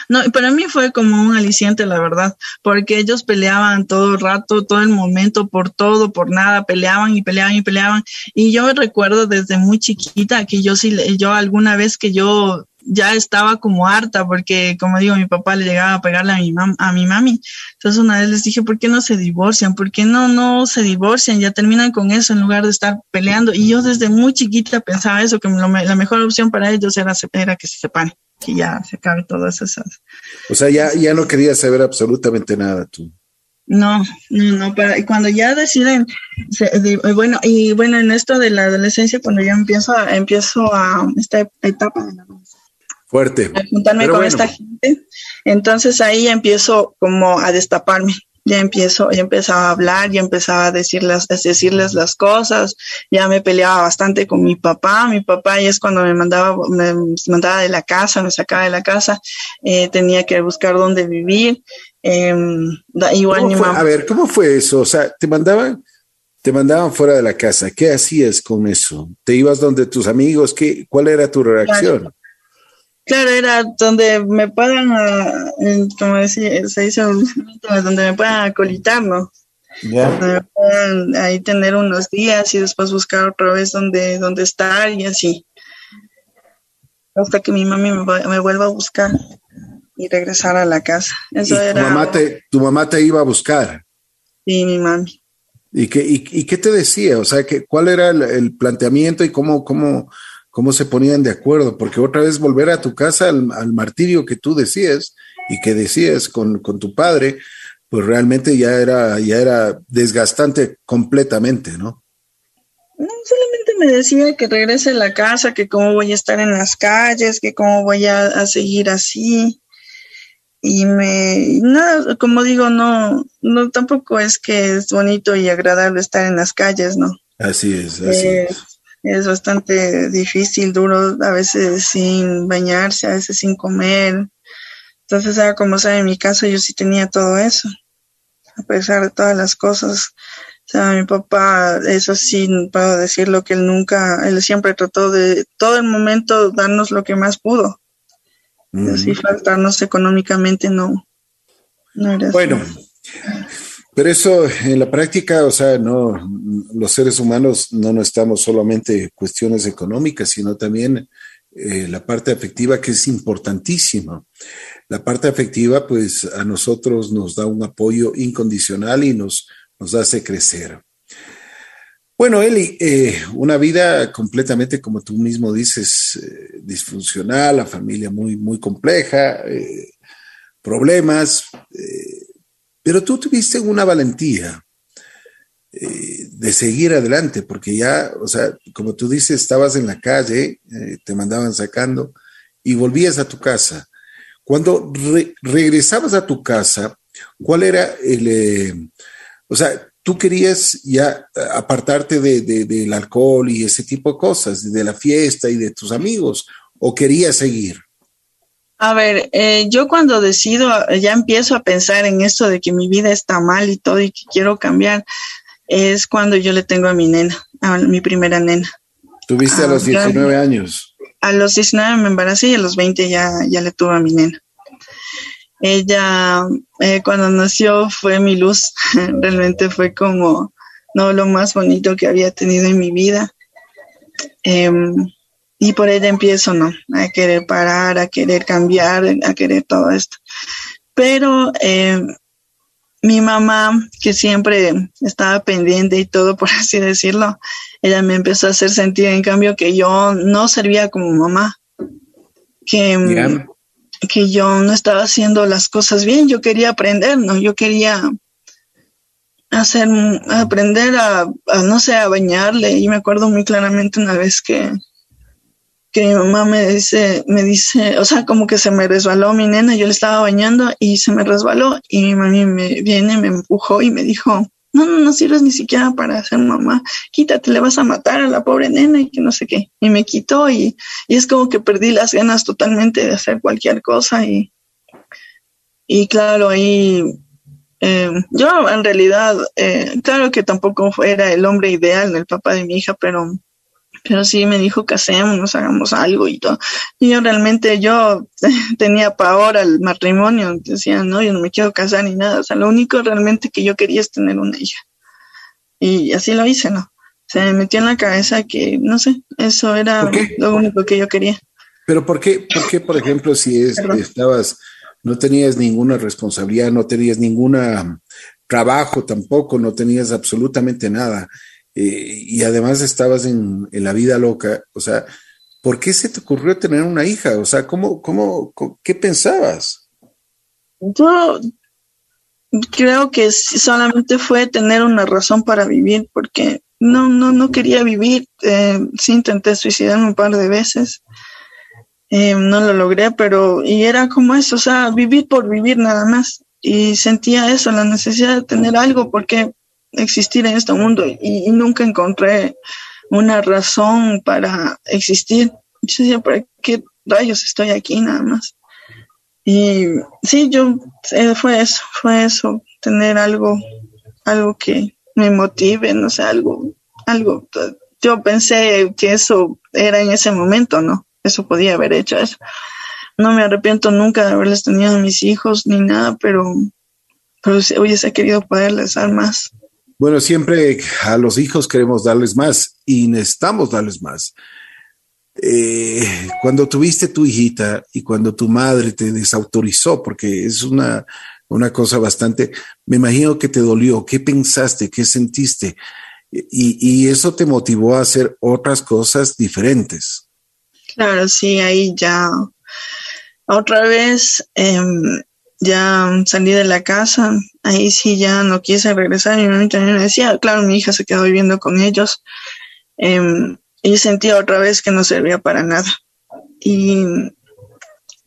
No, para mí fue como un aliciente, la verdad, porque ellos peleaban todo el rato, todo el momento, por todo, por nada, peleaban y peleaban y peleaban. Y yo recuerdo desde muy chiquita que yo sí, yo alguna vez que yo ya estaba como harta porque, como digo, mi papá le llegaba a pegarle a mi, a mi mami. Entonces una vez les dije, ¿por qué no se divorcian? ¿Por qué no, no se divorcian? Ya terminan con eso en lugar de estar peleando. Y yo desde muy chiquita pensaba eso, que la mejor opción para ellos era, era que se separen que ya se acabe todas esas. O sea, ya, ya no querías saber absolutamente nada tú. No, no, no, para, cuando ya deciden, bueno, y bueno, en esto de la adolescencia, cuando ya empiezo a, empiezo a esta etapa de la Fuerte. A juntarme con esta gente, entonces ahí empiezo como a destaparme, ya empiezo, ya empezaba a hablar, ya empezaba a decirles, a decirles las cosas, ya me peleaba bastante con mi papá, mi papá y es cuando me mandaba, me mandaba de la casa, me sacaba de la casa, eh, tenía que buscar dónde vivir, em, igual mi mamá. A ver, ¿cómo fue eso? O sea, te mandaban, te mandaban fuera de la casa, ¿qué hacías con eso? ¿Te ibas donde tus amigos? ¿Qué, ¿Cuál era tu reacción? Claro, era donde me puedan, ah, como decía, se dice, donde me puedan acolitar, ¿no? Donde me puedan ahí tener unos días y después buscar otra vez donde, donde estar y así. Hasta que mi mami me, vuelva a buscar y regresar a la casa. Eso era, tu, mamá te, tu mamá te iba a buscar. Sí, mi mami. ¿Y qué, y, qué te decía? O sea, que, ¿cuál era el, el planteamiento y cómo, cómo, cómo se ponían de acuerdo, porque otra vez volver a tu casa al, martirio que tú decías y que decías con, tu padre, pues realmente ya era, ya era desgastante completamente, ¿no? No, solamente me decía que regrese a la casa, que cómo voy a estar en las calles, que cómo voy a, seguir así. Y me, nada, como digo, no, no, tampoco es que es bonito y agradable estar en las calles, ¿no? Así es, así eh, es es bastante difícil, duro, a veces sin bañarse, a veces sin comer. Entonces, como sabe, en mi caso yo sí tenía todo eso, a pesar de todas las cosas. O sea, mi papá, eso sí, puedo decirlo, que él nunca, él siempre trató de todo el momento darnos lo que más pudo. Así faltarnos económicamente no, no era Bueno, pero eso en la práctica, o sea, no, los seres humanos no, estamos solamente cuestiones económicas, sino también eh, la parte afectiva que es importantísima. La parte afectiva, pues a nosotros nos da un apoyo incondicional y nos, nos hace crecer. Bueno, Eli, eh, una vida completamente, como tú mismo dices, eh, disfuncional, la familia muy, muy compleja, problemas pero tú tuviste una valentía eh, de seguir adelante, porque ya, o sea, como tú dices, estabas en la calle, eh, te mandaban sacando y volvías a tu casa. Cuando regresabas a tu casa, ¿cuál era el, eh, o sea, tú querías ya apartarte del alcohol y ese tipo de cosas, de la fiesta y de tus amigos, o querías seguir? A ver, eh, yo cuando decido, ya empiezo a pensar en esto de que mi vida está mal y todo y que quiero cambiar, es cuando yo le tengo a mi nena, a mi primera nena. Tuviste a los 19 años. A los 19 me embaracé y a los 20 ya, ya le tuve a mi nena. Ella, eh, cuando nació, fue mi luz. Realmente fue como, no, lo más bonito que había tenido en mi vida. Em, y por ella empiezo, ¿no? A querer parar, a querer cambiar, a querer todo esto. Pero em, mi mamá, que siempre estaba pendiente y todo, por así decirlo, ella me empezó a hacer sentir, en cambio, que yo no servía como mamá. Que, em, que yo no estaba haciendo las cosas bien, yo quería aprender, ¿no? Yo quería hacer, aprender a, no sé, a bañarle. Y me acuerdo muy claramente una vez que, que mi mamá me dice, me dice, o sea, como que se me resbaló mi nena, yo le estaba bañando y se me resbaló y mi mamá me viene, me empujó y me dijo, no, no, no sirves ni siquiera para ser mamá, quítate, le vas a matar a la pobre nena y que no sé qué. Y me quitó y, y es como que perdí las ganas totalmente de hacer cualquier cosa y, y claro, ahí eh, yo en realidad, eh, claro que tampoco fuera el hombre ideal, el papá de mi hija, pero pero sí me dijo que hacemos, hagamos algo y todo. Y yo realmente, yo tenía pavor al matrimonio, decía, no, yo no me quiero casar ni nada, o sea, lo único realmente que yo quería es tener una hija. Y así lo hice, ¿no? Se me metió en la cabeza que, no sé, eso era lo único que yo quería. Pero ¿por qué, por, qué, por ejemplo, si estabas, no tenías ninguna responsabilidad, no tenías ningún trabajo tampoco, no tenías absolutamente nada? Y además estabas en, la vida loca, o sea, ¿por qué se te ocurrió tener una hija? O sea, ¿cómo, cómo, qué pensabas? Yo creo que solamente fue tener una razón para vivir, porque no, no, no quería vivir. Eh, sí intenté suicidarme un par de veces. Eh, no lo logré, pero y era como eso, o sea, vivir por vivir nada más. Y sentía eso, la necesidad de tener algo, porque existir en este mundo y, nunca encontré una razón para existir. Yo decía, ¿para qué rayos estoy aquí nada más? Y sí, yo, eh, fue eso, fue eso, tener algo, algo que me motive, no sé, algo, algo. Yo pensé que eso era en ese momento, ¿no? Eso podía haber hecho eso. No me arrepiento nunca de haberles tenido a mis hijos ni nada, pero, pero hubiese querido poderles dar más. Bueno, siempre a los hijos queremos darles más y necesitamos darles más. Eh, cuando tuviste tu hijita y cuando tu madre te desautorizó, porque es una, una cosa bastante, me imagino que te dolió, ¿qué pensaste? ¿Qué sentiste? Y, y eso te motivó a hacer otras cosas diferentes. Claro, sí, ahí ya otra vez em, ya salí de la casa, ahí sí ya no quise regresar. Mi mamá también me decía, claro, mi hija se quedó viviendo con ellos. Em, y sentía otra vez que no servía para nada. Y,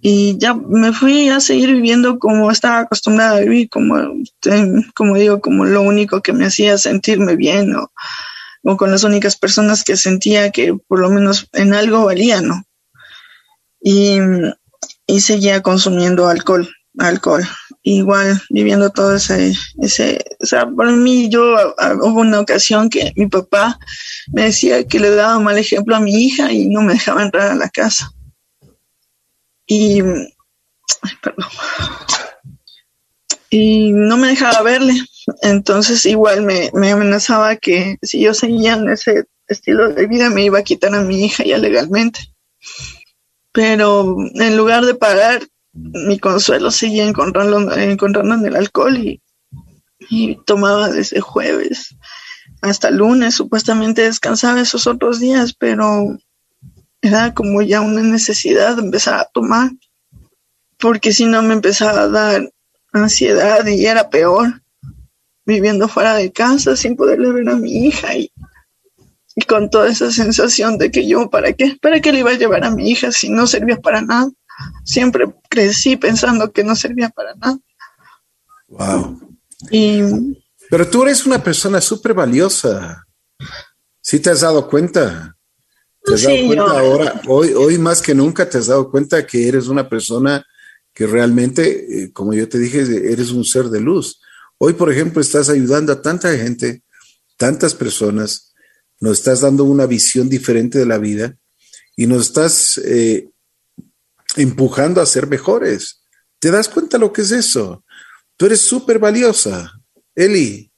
y ya me fui a seguir viviendo como estaba acostumbrada a vivir, como, em, como digo, como lo único que me hacía sentirme bien o, o con las únicas personas que sentía que por lo menos en algo valía, ¿no? Y, y seguía consumiendo alcohol alcohol. Igual viviendo todo ese, ese, o sea, por mí yo hubo una ocasión que mi papá me decía que le daba mal ejemplo a mi hija y no me dejaba entrar a la casa. Y, perdón. Y no me dejaba verle. Entonces igual me, me amenazaba que si yo seguía en ese estilo de vida me iba a quitar a mi hija ya legalmente. Pero en lugar de pagar, mi consuelo seguía encontrando, encontrando en el alcohol y, tomaba desde jueves hasta lunes, supuestamente descansaba esos otros días, pero era como ya una necesidad empezar a tomar, porque si no me empezaba a dar ansiedad y era peor, viviendo fuera de casa sin poderle ver a mi hija y, y con toda esa sensación de que yo, ¿para qué? ¿Para qué le iba a llevar a mi hija si no servía para nada? Siempre crecí pensando que no servía para nada. Wow. Pero tú eres una persona súper valiosa. ¿Sí te has dado cuenta? ¿Te has dado cuenta ahora? Hoy, hoy más que nunca te has dado cuenta que eres una persona que realmente, eh, como yo te dije, eres un ser de luz. Hoy, por ejemplo, estás ayudando a tanta gente, tantas personas, nos estás dando una visión diferente de la vida y nos estás eh, empujando a ser mejores. ¿Te das cuenta lo que es eso? Tú eres súper valiosa. Eli.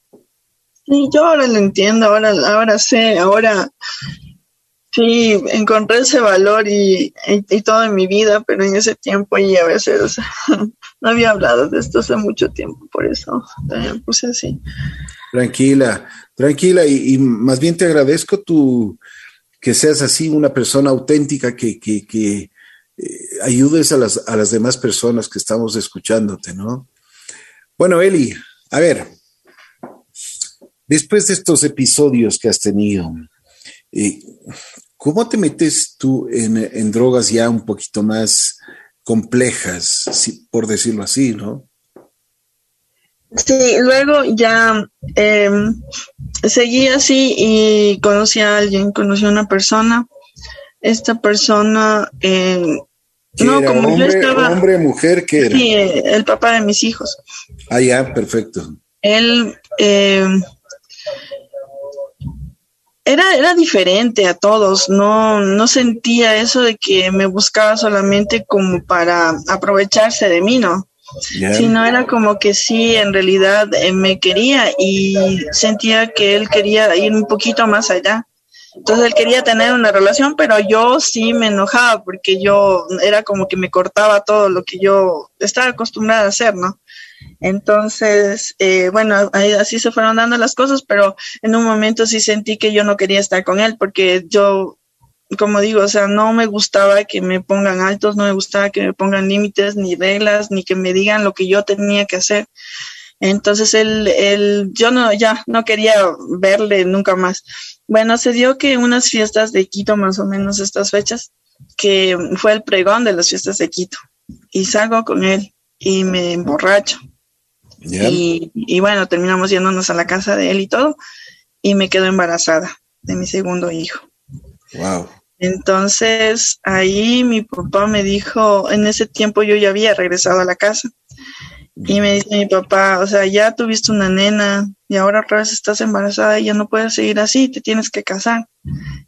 Sí, yo ahora lo entiendo, ahora, ahora sé, ahora sí encontré ese valor y, y, todo en mi vida, pero en ese tiempo y a veces no había hablado de esto hace mucho tiempo, por eso me puse así. Tranquila, tranquila, y, más bien te agradezco tu que seas así una persona auténtica que, que, que eh, ayudes a las, a las demás personas que estamos escuchándote, ¿no? Bueno, Eli, a ver, después de estos episodios que has tenido, eh, ¿cómo te metes tú en, drogas ya un poquito más complejas, por decirlo así, no? Sí, luego ya em, seguí así y conocí a alguien, conocí a una persona. Esta persona eh, no, como hombre, yo estaba. ¿Hombre, mujer, qué era? Sí, el papá de mis hijos. Ah, ya, perfecto. Él. Eh, era, era diferente a todos, no, no sentía eso de que me buscaba solamente como para aprovecharse de mí, ¿no? Sino era como que sí, en realidad eh, me quería y sentía que él quería ir un poquito más allá. Entonces él quería tener una relación, pero yo sí me enojaba porque yo era como que me cortaba todo lo que yo estaba acostumbrada a hacer, ¿no? Entonces, eh, bueno, así se fueron dando las cosas, pero en un momento sí sentí que yo no quería estar con él porque yo, como digo, o sea, no me gustaba que me pongan altos, no me gustaba que me pongan límites, ni reglas, ni que me digan lo que yo tenía que hacer. Entonces él, él, yo no, ya no quería verle nunca más. Bueno, se dio que unas fiestas de Quito, más o menos estas fechas, que fue el pregón de las fiestas de Quito. Y salgo con él y me emborracho. Y, y, bueno, terminamos yéndonos a la casa de él y todo. Y me quedo embarazada de mi segundo hijo. Wow. Entonces ahí mi papá me dijo, en ese tiempo yo ya había regresado a la casa y me dice mi papá, o sea, ya tuviste una nena y ahora otra vez estás embarazada y ya no puedes seguir así, te tienes que casar.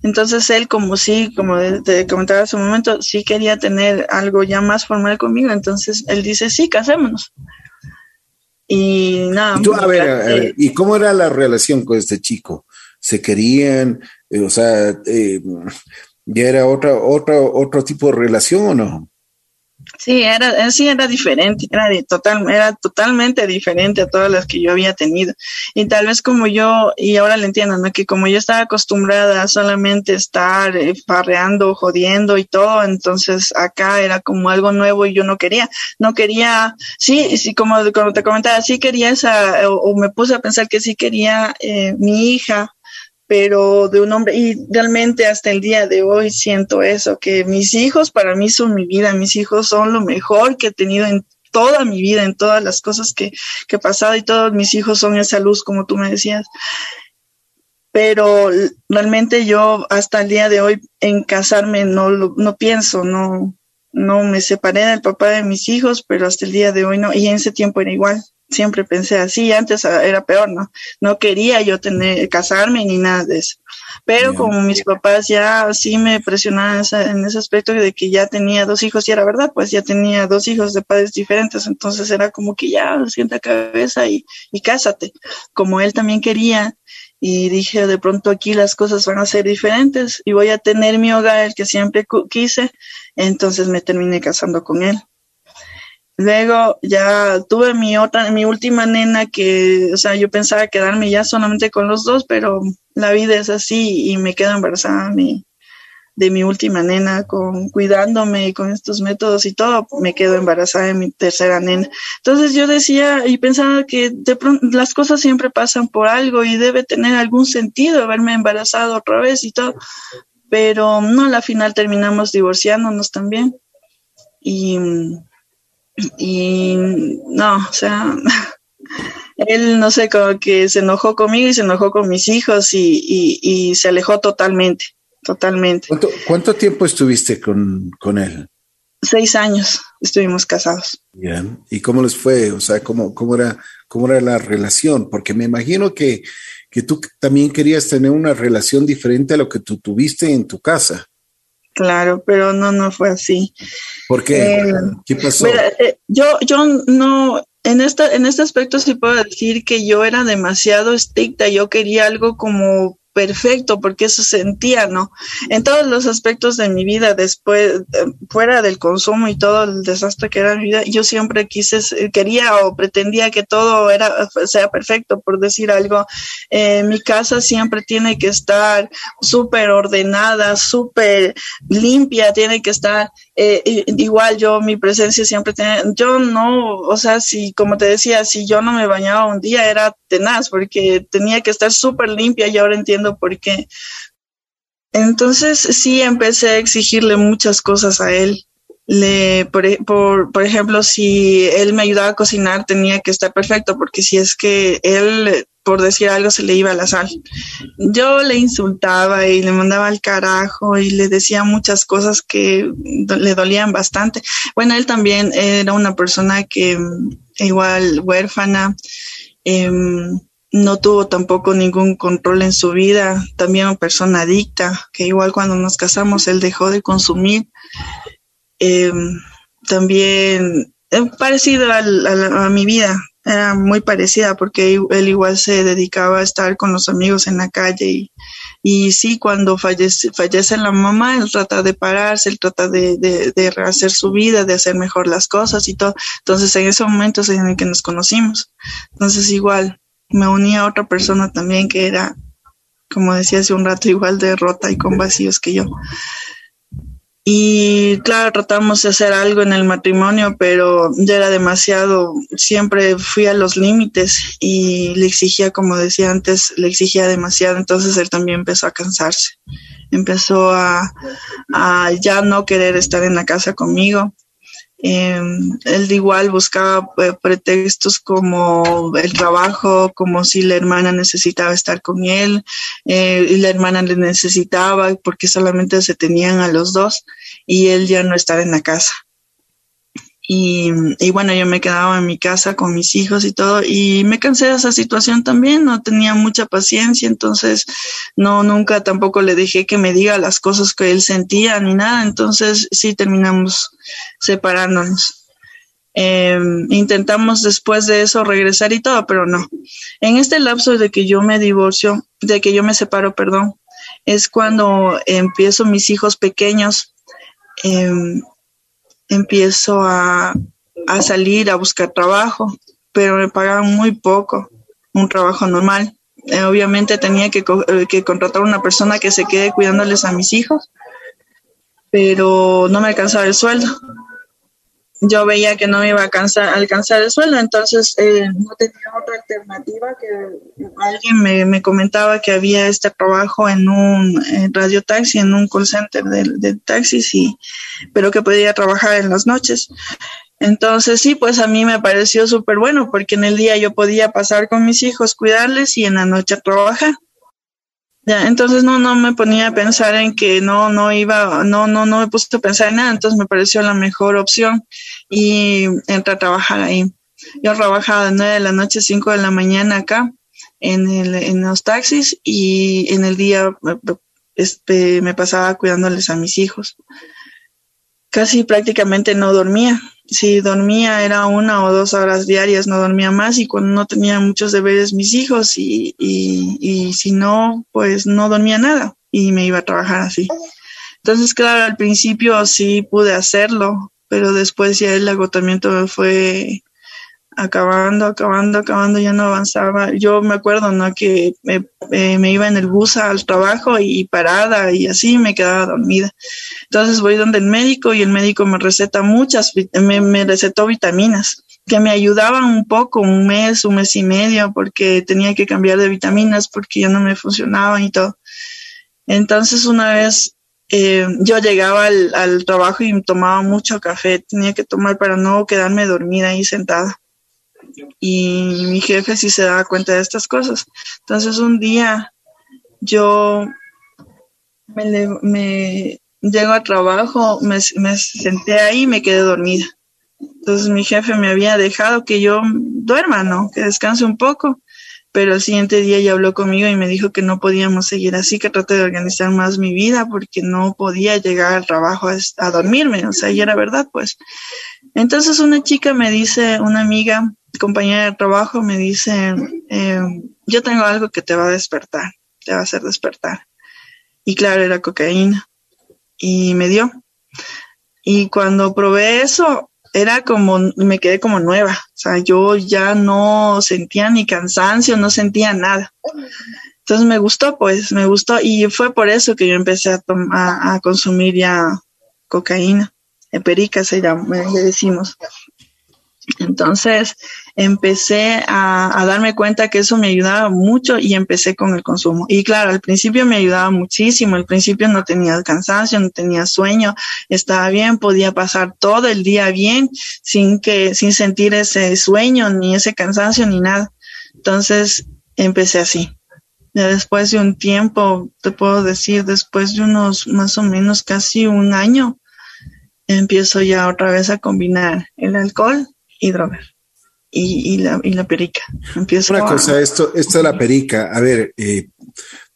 Entonces él, como sí, como te comentaba hace un momento, sí quería tener algo ya más formal conmigo, entonces él dice, sí, casémonos. Y nada. ¿Y, a, ver, ¿Y cómo era la relación con este chico? ¿Se querían? Eh, o sea, eh, ¿ya era otra, otra, otro tipo de relación o no? Sí, era, sí era diferente, era, total, era totalmente diferente a todas las que yo había tenido. Y tal vez como yo, y ahora le entiendo, ¿no? Que como yo estaba acostumbrada a solamente estar eh, farreando, jodiendo y todo, entonces acá era como algo nuevo y yo no quería, no quería, sí, sí, como, te comentaba, sí quería esa, o, me puse a pensar que sí quería eh, mi hija, pero de un hombre, y realmente hasta el día de hoy siento eso, que mis hijos para mí son mi vida, mis hijos son lo mejor que he tenido en toda mi vida, en todas las cosas que, que he pasado y todos mis hijos son esa luz, como tú me decías. Pero realmente yo hasta el día de hoy en casarme no, no pienso, no, no me separé del papá de mis hijos, pero hasta el día de hoy no, y en ese tiempo era igual siempre pensé así, antes era peor, ¿no? No quería yo tener, casarme ni nada de eso. Pero como mis papás ya sí me presionaban en ese aspecto de que ya tenía dos hijos, y era verdad, pues ya tenía dos hijos de padres diferentes, entonces era como que ya sienta cabeza y, y cásate, como él también quería. Y dije, de pronto aquí las cosas van a ser diferentes y voy a tener mi hogar, el que siempre quise. Entonces me terminé casando con él. Luego ya tuve mi otra, mi última nena que, o sea, yo pensaba quedarme ya solamente con los dos, pero la vida es así y me quedo embarazada de mi última nena, con cuidándome y con estos métodos y todo, me quedo embarazada de mi tercera nena. Entonces yo decía y pensaba que de pronto las cosas siempre pasan por algo y debe tener algún sentido haberme embarazado otra vez y todo, pero no, al final terminamos divorciándonos también. Y y no, o sea, él no sé, como que se enojó conmigo y se enojó con mis hijos y, y, se alejó totalmente, totalmente. ¿Cuánto, tiempo estuviste con, con, él? Seis años. estuvimos casados. Bien. ¿Y cómo les fue? O sea, ¿cómo, cómo, era, cómo era la relación? Porque me imagino que, que tú también querías tener una relación diferente a lo que tú tuviste en tu casa. Claro, pero no, no fue así. ¿Por qué? Eh, ¿Qué pasó? Eh, yo, yo no, en, esta, en este aspecto sí puedo decir que yo era demasiado estricta, yo quería algo como perfecto, porque eso sentía, ¿no? En todos los aspectos de mi vida, después, eh, fuera del consumo y todo el desastre que era mi vida, yo siempre quise, quería o pretendía que todo era, sea perfecto, por decir algo. Eh, mi casa siempre tiene que estar súper ordenada, súper limpia, tiene que estar eh, igual yo, mi presencia siempre tiene, yo no, o sea, si, como te decía, si yo no me bañaba un día era tenaz, porque tenía que estar súper limpia y ahora entiendo por qué. Entonces sí empecé a exigirle muchas cosas a él. Le, por, por, ejemplo, si él me ayudaba a cocinar, tenía que estar perfecto, porque si es que él, por decir algo, se le iba la sal. Yo le insultaba y le mandaba al carajo y le decía muchas cosas que le dolían bastante. Bueno, él también era una persona que igual huérfana. Eh, no tuvo tampoco ningún control en su vida, también una persona adicta, que igual cuando nos casamos él dejó de consumir. Em, también eh, parecido a, mi vida, era muy parecida porque él igual se dedicaba a estar con los amigos en la calle y, y sí, cuando fallece, fallece la mamá, él trata de pararse, él trata de, de, rehacer su vida, de hacer mejor las cosas y todo. Entonces en ese momento es en el que nos conocimos. Entonces igual, me uní a otra persona también que era, como decía hace un rato, igual de rota y con vacíos que yo. Y claro, tratamos de hacer algo en el matrimonio, pero ya era demasiado, siempre fui a los límites y le exigía, como decía antes, le exigía demasiado, entonces él también empezó a cansarse, empezó a, ya no querer estar en la casa conmigo eh, él igual buscaba eh, pretextos como el trabajo, como si la hermana necesitaba estar con él eh, y la hermana le necesitaba porque solamente se tenían a los dos y él ya no estaba en la casa. Y, bueno, yo me quedaba en mi casa con mis hijos y todo, y me cansé de esa situación también, no tenía mucha paciencia, entonces no, nunca tampoco le dejé que me diga las cosas que él sentía ni nada, entonces sí terminamos separándonos. Eh, intentamos después de eso regresar y todo, pero no. En este lapso de que yo me divorcio, de que yo me separo, perdón, es cuando empiezo mis hijos pequeños. Eh, empiezo a, salir a buscar trabajo, pero me pagaban muy poco, un trabajo normal. Eh, obviamente tenía que, eh, que contratar una persona que se quede cuidándoles a mis hijos, pero no me alcanzaba el sueldo yo veía que no me iba a alcanzar, el sueldo, entonces eh, no tenía otra alternativa que alguien me, me, comentaba que había este trabajo en un radio taxi, en un call center de, de taxis, y, pero que podía trabajar en las noches. Entonces sí, pues a mí me pareció súper bueno porque en el día yo podía pasar con mis hijos, cuidarles y en la noche trabajar. Ya, entonces no, no me ponía a pensar en que no, no iba, no, no, no me puse a pensar en nada, entonces me pareció la mejor opción y entré a trabajar ahí. Yo trabajaba de 9 de la noche a 5 de la mañana acá en, el, en los taxis y en el día este, me pasaba cuidándoles a mis hijos. Casi prácticamente no dormía si dormía era una o dos horas diarias, no dormía más y cuando no tenía muchos deberes mis hijos y, y, y si no, pues no dormía nada y me iba a trabajar así. Entonces, claro, al principio sí pude hacerlo, pero después ya el agotamiento me fue acabando, acabando, acabando, ya no avanzaba. Yo me acuerdo, ¿no? Que me, eh, iba en el bus al trabajo y parada y así me quedaba dormida. Entonces voy donde el médico y el médico me receta muchas, me, me recetó vitaminas que me ayudaban un poco, un mes, un mes y medio, porque tenía que cambiar de vitaminas porque ya no me funcionaban y todo. Entonces una vez eh, yo llegaba al, al, trabajo y tomaba mucho café, tenía que tomar para no quedarme dormida ahí sentada y mi jefe sí se daba cuenta de estas cosas. Entonces un día yo me, llego a trabajo, me, me, senté ahí y me quedé dormida. Entonces mi jefe me había dejado que yo duerma, ¿no? Que descanse un poco. Pero el siguiente día ya habló conmigo y me dijo que no podíamos seguir así, que trate de organizar más mi vida porque no podía llegar al trabajo a, dormirme. O sea, y era verdad, pues. Entonces una chica me dice, una amiga, compañera de trabajo, me dice, eh, yo tengo algo que te va a despertar, te va a hacer despertar. Y claro, era cocaína. Y me dio. Y cuando probé eso, era como, me quedé como nueva. O sea, yo ya no sentía ni cansancio, no sentía nada. Entonces me gustó, pues, me gustó. Y fue por eso que yo empecé a, a, consumir ya cocaína. Perica se llama, le decimos. Entonces empecé a, darme cuenta que eso me ayudaba mucho y empecé con el consumo. Y claro, al principio me ayudaba muchísimo. Al principio no tenía cansancio, no tenía sueño, estaba bien, podía pasar todo el día bien sin que, sin sentir ese sueño, ni ese cansancio, ni nada. Entonces empecé así. Ya después de un tiempo, te puedo decir, después de unos más o menos casi un año, empiezo ya otra vez a combinar el alcohol y Y, la, y la perica. Empiezo Una cosa, esto, esto de la perica, a ver, eh,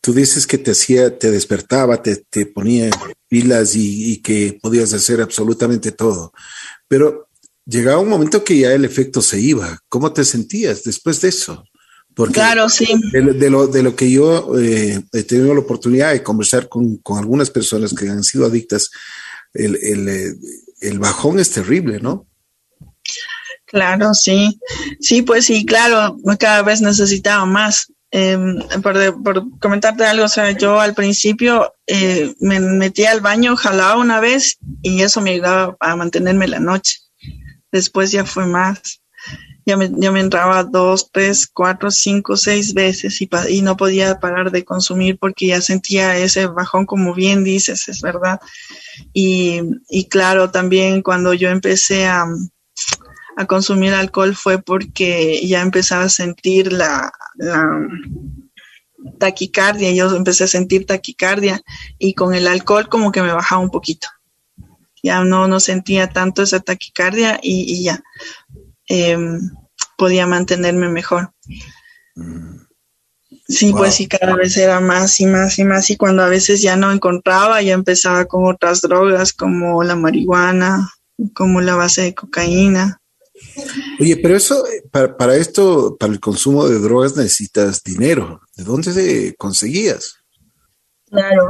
tú dices que te hacía, te despertaba, te, te ponía pilas y, y, que podías hacer absolutamente todo. Pero llegaba un momento que ya el efecto se iba. ¿Cómo te sentías después de eso? Porque claro, sí. De, lo, de lo que yo eh, he tenido la oportunidad de conversar con, con, algunas personas que han sido adictas, el, el, eh, el bajón es terrible, ¿no? Claro, sí. Sí, pues sí, claro, cada vez necesitaba más. Por, por, comentarte algo, o sea, yo al principio eh, me metía al baño, jalaba una vez y eso me ayudaba a mantenerme la noche. Después ya fue más. Ya me, ya me entraba dos, tres, cuatro, cinco, seis veces y, y no podía parar de consumir porque ya sentía ese bajón, como bien dices, es verdad. Y, y claro, también cuando yo empecé a, a consumir alcohol fue porque ya empezaba a sentir la, taquicardia, yo empecé a sentir taquicardia y con el alcohol como que me bajaba un poquito. Ya no, no sentía tanto esa taquicardia y, ya em, podía mantenerme mejor. Sí, pues sí, cada vez era más y más y más y cuando a veces ya no encontraba, ya empezaba con otras drogas como la marihuana, como la base de cocaína. Oye, pero eso, para, para, esto, para el consumo de drogas necesitas dinero. ¿De dónde se conseguías? Claro,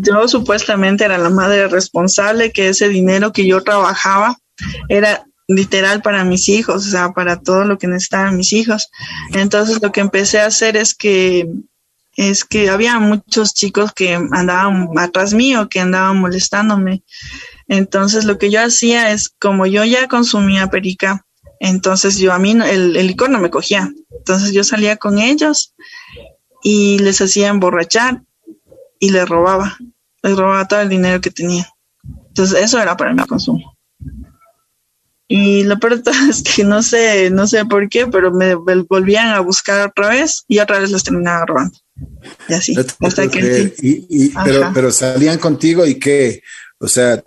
yo supuestamente era la madre responsable, que ese dinero que yo trabajaba era literal para mis hijos, o sea, para todo lo que necesitaban mis hijos. Entonces lo que empecé a hacer es que es que había muchos chicos que andaban atrás mío, que andaban molestándome. Entonces lo que yo hacía es, como yo ya consumía perica, entonces yo a mí el, licor no me cogía. Entonces yo salía con ellos y les hacía emborrachar y les robaba. Les robaba todo el dinero que tenía. Entonces eso era para mi consumo. Y lo peor es que no sé, no sé por qué, pero me volvían a buscar otra vez y otra vez los terminaba robando. Y así. hasta que pero, pero salían contigo y qué, o sea,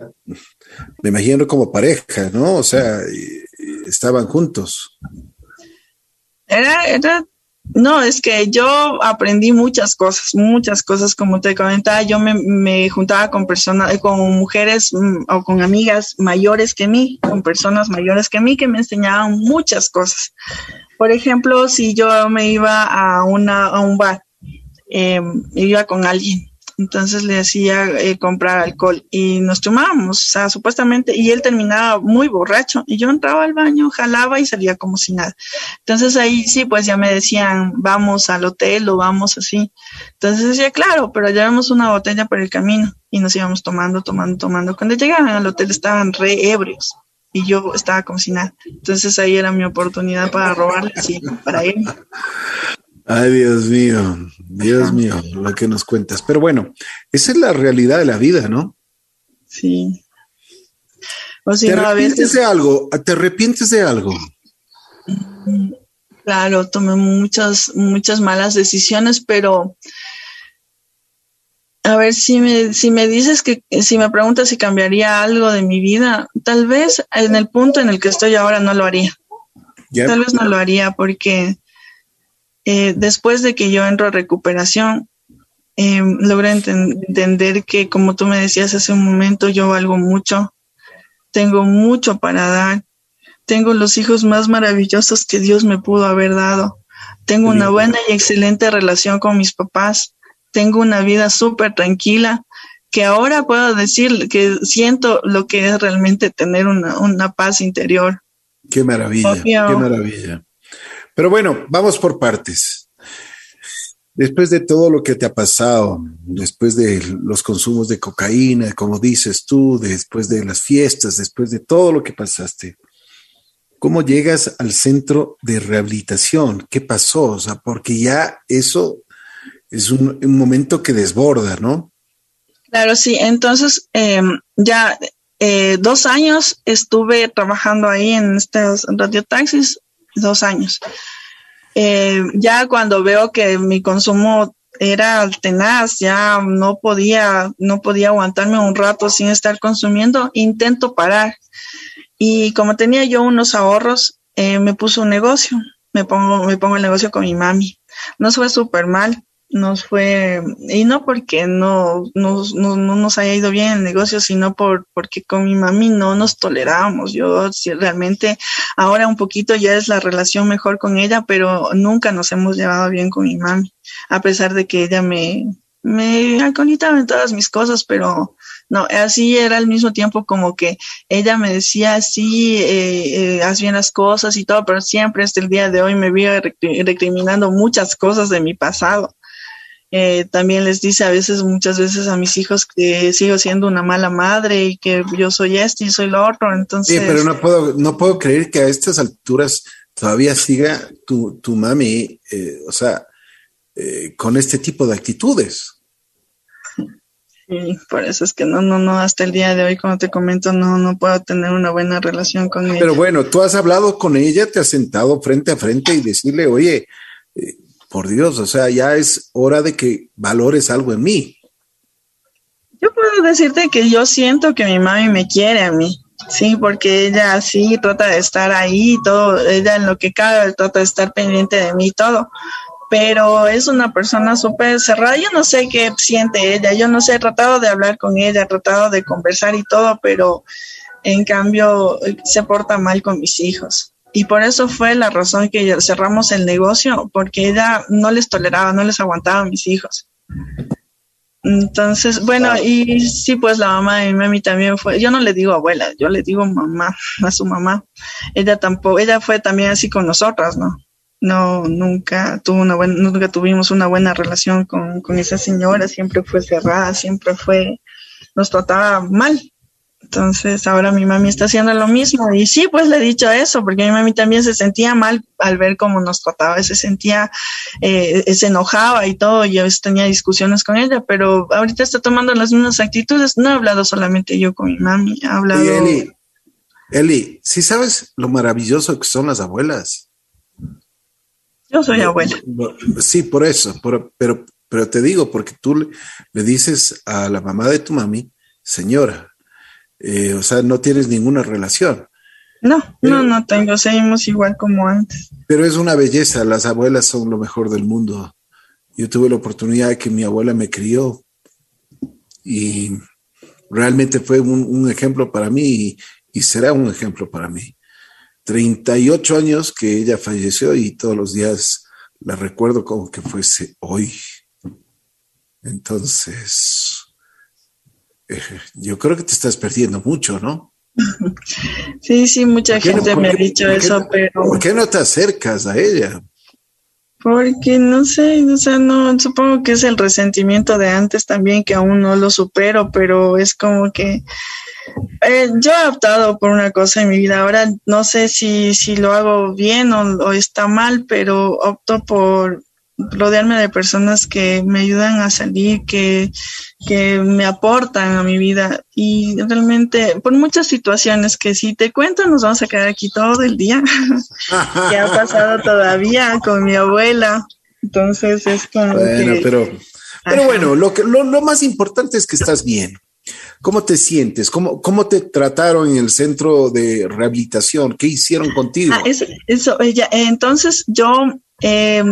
me imagino como pareja, ¿no? O sea, estaban juntos. Era, era, no, es que yo aprendí muchas cosas, muchas cosas, como te comentaba, yo me, me juntaba con personas, con mujeres mm, o con amigas mayores que mí, con personas mayores que mí que me enseñaban muchas cosas. Por ejemplo, si yo me iba a, una, a un bar, eh, iba con alguien entonces le hacía eh, comprar alcohol y nos tomábamos, o sea, supuestamente, y él terminaba muy borracho y yo entraba al baño, jalaba y salía como si nada. Entonces ahí sí, pues ya me decían, vamos al hotel o vamos así. Entonces decía, claro, pero llevamos una botella por el camino y nos íbamos tomando, tomando, tomando. Cuando llegaban al hotel estaban re ebrios y yo estaba como si nada. Entonces ahí era mi oportunidad para robarle, sí, para él. Ay, Dios mío, Dios mío, lo que nos cuentas. Pero bueno, esa es la realidad de la vida, ¿no? Sí. O si ¿Te arrepientes de algo? ¿Te arrepientes de algo? Claro, tomé muchas, muchas malas decisiones, pero a ver, si me, si me dices que, si me preguntas si cambiaría algo de mi vida, tal vez en el punto en el que estoy ahora no lo haría. Tal vez no lo haría porque eh, después de que yo entro a recuperación, eh, logré entender que, como tú me decías hace un momento, yo valgo mucho, tengo mucho para dar, tengo los hijos más maravillosos que Dios me pudo haber dado, tengo una buena y excelente relación con mis papás, tengo una vida súper tranquila, que ahora puedo decir que siento lo que es realmente tener una, paz interior. Qué maravilla, qué maravilla. Pero bueno, vamos por partes. Después de todo lo que te ha pasado, después de los consumos de cocaína, como dices tú, después de las fiestas, después de todo lo que pasaste, ¿cómo llegas al centro de rehabilitación? ¿Qué pasó? O sea, porque ya eso es un, momento que desborda, ¿no? Claro, sí. Entonces, em, ya eh, dos años estuve trabajando ahí en estos radiotaxis, dos años. Eh, ya cuando veo que mi consumo era tenaz, ya no podía, no podía aguantarme un rato sin estar consumiendo, intento parar. Y como tenía yo unos ahorros, eh, me puso un negocio, me pongo, me pongo el negocio con mi mami. No fue súper mal, nos fue, y no porque no, no, no, nos haya ido bien el negocio, sino por, porque con mi mami no nos tolerábamos. Yo realmente ahora un poquito ya es la relación mejor con ella, pero nunca nos hemos llevado bien con mi mami, a pesar de que ella me, me alcoholitaba en todas mis cosas, pero no, así era al mismo tiempo como que ella me decía, sí, eh, eh, haz bien las cosas y todo, pero siempre hasta el día de hoy me vi recriminando muchas cosas de mi pasado. Eh, también les dice a veces, muchas veces a mis hijos que sigo siendo una mala madre y que yo soy este y soy lo otro. Entonces. Sí, pero no puedo, no puedo creer que a estas alturas todavía siga tu, tu mami, eh, o sea, eh, con este tipo de actitudes. Sí, por eso es que no, no, no, hasta el día de hoy, como te comento, no, no puedo tener una buena relación con ella. Pero bueno, tú has hablado con ella, te has sentado frente a frente y decirle, oye, por Dios, o sea, ya es hora de que valores algo en mí. Yo puedo decirte que yo siento que mi mami me quiere a mí, sí, porque ella sí trata de estar ahí, todo, ella en lo que cabe trata de estar pendiente de mí, todo, pero es una persona súper cerrada, yo no sé qué siente ella, yo no sé, he tratado de hablar con ella, he tratado de conversar y todo, pero en cambio se porta mal con mis hijos. Y por eso fue la razón que cerramos el negocio, porque ella no les toleraba, no les aguantaba a mis hijos. Entonces, bueno, y sí, pues la mamá de mi mami también fue, yo no le digo abuela, yo le digo mamá, a su mamá. Ella tampoco, ella fue también así con nosotras, ¿no? No, nunca tuvo una buena, nunca tuvimos una buena relación con, con esa señora, siempre fue cerrada, siempre fue, nos trataba mal, entonces ahora mi mami está haciendo lo mismo y sí, pues le he dicho eso, porque mi mami también se sentía mal al ver cómo nos trataba, se sentía, eh, se enojaba y todo, y a veces tenía discusiones con ella, pero ahorita está tomando las mismas actitudes. No he hablado solamente yo con mi mami, he hablado... Eli, Eli, ¿sí sabes lo maravilloso que son las abuelas? Yo soy abuela. Sí, por eso, pero, pero te digo, porque tú le dices a la mamá de tu mami, señora, eh, o sea, no tienes ninguna relación. No, no, no tengo, seguimos igual como antes. Pero es una belleza, las abuelas son lo mejor del mundo. Yo tuve la oportunidad de que mi abuela me crió y realmente fue un, ejemplo para mí y, y, será un ejemplo para mí. 38 años que ella falleció y todos los días la recuerdo como que fuese hoy. Entonces, yo creo que te estás perdiendo mucho, ¿no? Sí, sí, mucha gente me ha dicho eso, pero... ¿Por qué no te acercas a ella? Porque no sé, o sea, no, supongo que es el resentimiento de antes también que aún no lo supero, pero es como que eh, yo he optado por una cosa en mi vida. Ahora no sé si, si lo hago bien o está mal, pero opto por rodearme de personas que me ayudan a salir, que, que me aportan a mi vida y realmente por muchas situaciones que si te cuento nos vamos a quedar aquí todo el día, que ha pasado todavía con mi abuela. Entonces es como bueno, pero Pero bueno, lo, que, lo, lo, más importante es que estás bien. ¿Cómo te sientes? ¿Cómo, cómo te trataron en el centro de rehabilitación? ¿Qué hicieron contigo? Ah, eso, eso entonces yo eh,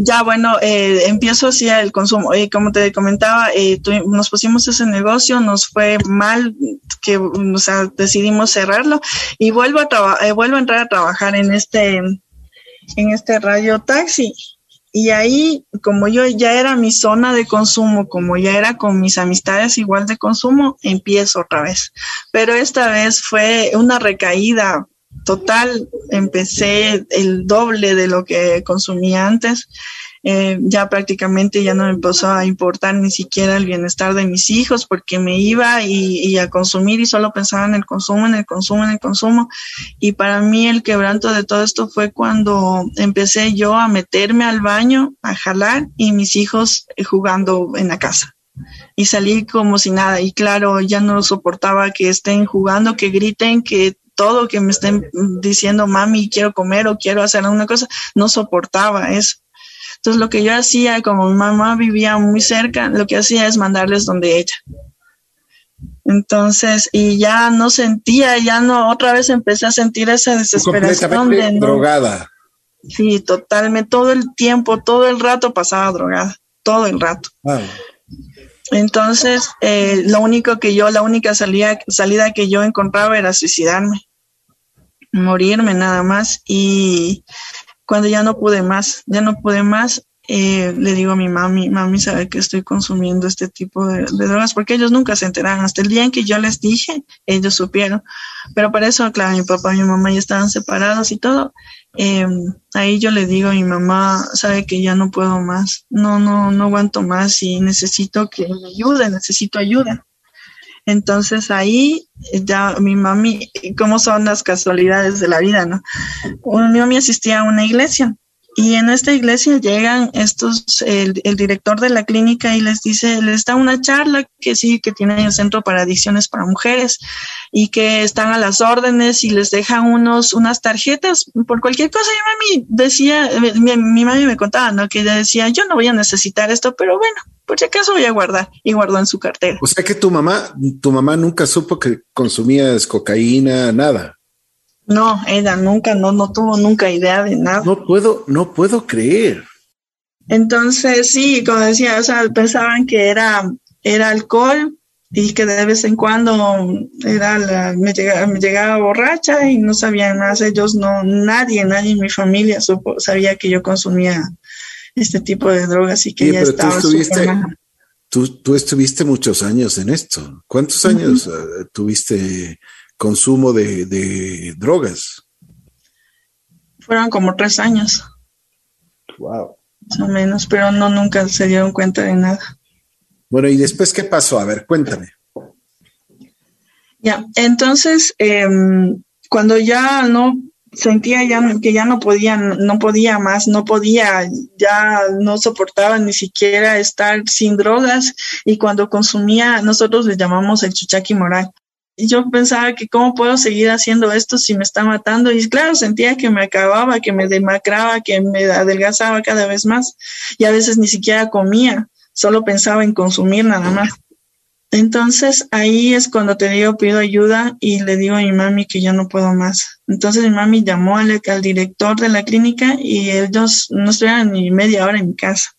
ya bueno, eh, empiezo así el consumo. Eh, como te comentaba, eh, nos pusimos ese negocio, nos fue mal, que o sea, decidimos cerrarlo y vuelvo a eh, vuelvo a entrar a trabajar en este en este radio taxi. Y ahí, como yo ya era mi zona de consumo, como ya era con mis amistades igual de consumo, empiezo otra vez. Pero esta vez fue una recaída total, empecé el doble de lo que consumía antes. Eh, ya prácticamente ya no me empezó a importar ni siquiera el bienestar de mis hijos porque me iba y, a consumir y solo pensaba en el consumo, en el consumo, en el consumo. Y para mí el quebranto de todo esto fue cuando empecé yo a meterme al baño, a jalar y mis hijos jugando en la casa y salí como si nada. Y claro, ya no soportaba que estén jugando, que griten, que todo que me estén diciendo, mami, quiero comer o quiero hacer alguna cosa, no soportaba eso. Entonces lo que yo hacía, como mi mamá vivía muy cerca, lo que hacía es mandarles donde ella. Entonces, y ya no sentía, ya no, otra vez empecé a sentir esa desesperación de drogada. Sí, totalmente, todo el tiempo, todo el rato pasaba drogada, todo el rato. Entonces, eh, lo único que yo, la única salida, salida que yo encontraba era suicidarme morirme nada más. Y cuando ya no pude más, ya no pude más, eh, le digo a mi mami, mami sabe que estoy consumiendo este tipo de, drogas, porque ellos nunca se enteraron. Hasta el día en que yo les dije, ellos supieron. Pero para eso, claro, mi papá y mi mamá ya estaban separados y todo. Em, ahí yo le digo a mi mamá, sabe que ya no puedo más, no, no, no aguanto más y necesito que me ayude, necesito ayuda. Entonces ahí ya mi mami, ¿cómo son las casualidades de la vida, no? Mi mami asistía a una iglesia y en esta iglesia llegan estos, el, director de la clínica y les dice, les da una charla que sí, que tiene el centro para adicciones para mujeres y que están a las órdenes y les dejan unos, unas tarjetas por cualquier cosa. Y mami decía, mi, mi mami me contaba, ¿no? Que ella decía, yo no voy a necesitar esto, pero bueno, por si acaso voy a guardar y guardó en su cartera. O sea que tu mamá, tu mamá nunca supo que consumías cocaína, nada. No, ella nunca, no, no tuvo nunca idea de nada. No puedo, no puedo creer. Entonces, sí, como decía, o sea, pensaban que era, era alcohol y que de vez en cuando era la, me, llegaba, me llegaba borracha y no sabían más. Ellos no, nadie, nadie en mi familia supo, sabía que yo consumía este tipo de drogas y que ya estaba. Tú estuviste, tú, tú, estuviste muchos años en esto. ¿Cuántos años eh, tuviste consumo de, drogas? Fueron como tres años. Wow. Más o menos, pero no nunca se dieron cuenta de nada. Bueno, ¿y después qué pasó? A ver, cuéntame. Ya, entonces, em, cuando ya no sentía ya que ya no podía, no podía más, no podía, ya no soportaba ni siquiera estar sin drogas y cuando consumía, nosotros le llamamos el chuchaqui moral yo pensaba que cómo puedo seguir haciendo esto si me está matando y claro, sentía que me acababa, que me demacraba, que me adelgazaba cada vez más y a veces ni siquiera comía, solo pensaba en consumir nada más. Entonces ahí es cuando te digo pido ayuda y le digo a mi mami que yo no puedo más. Entonces mi mami llamó al, al director de la clínica y ellos no estuvieron ni media hora en mi casa.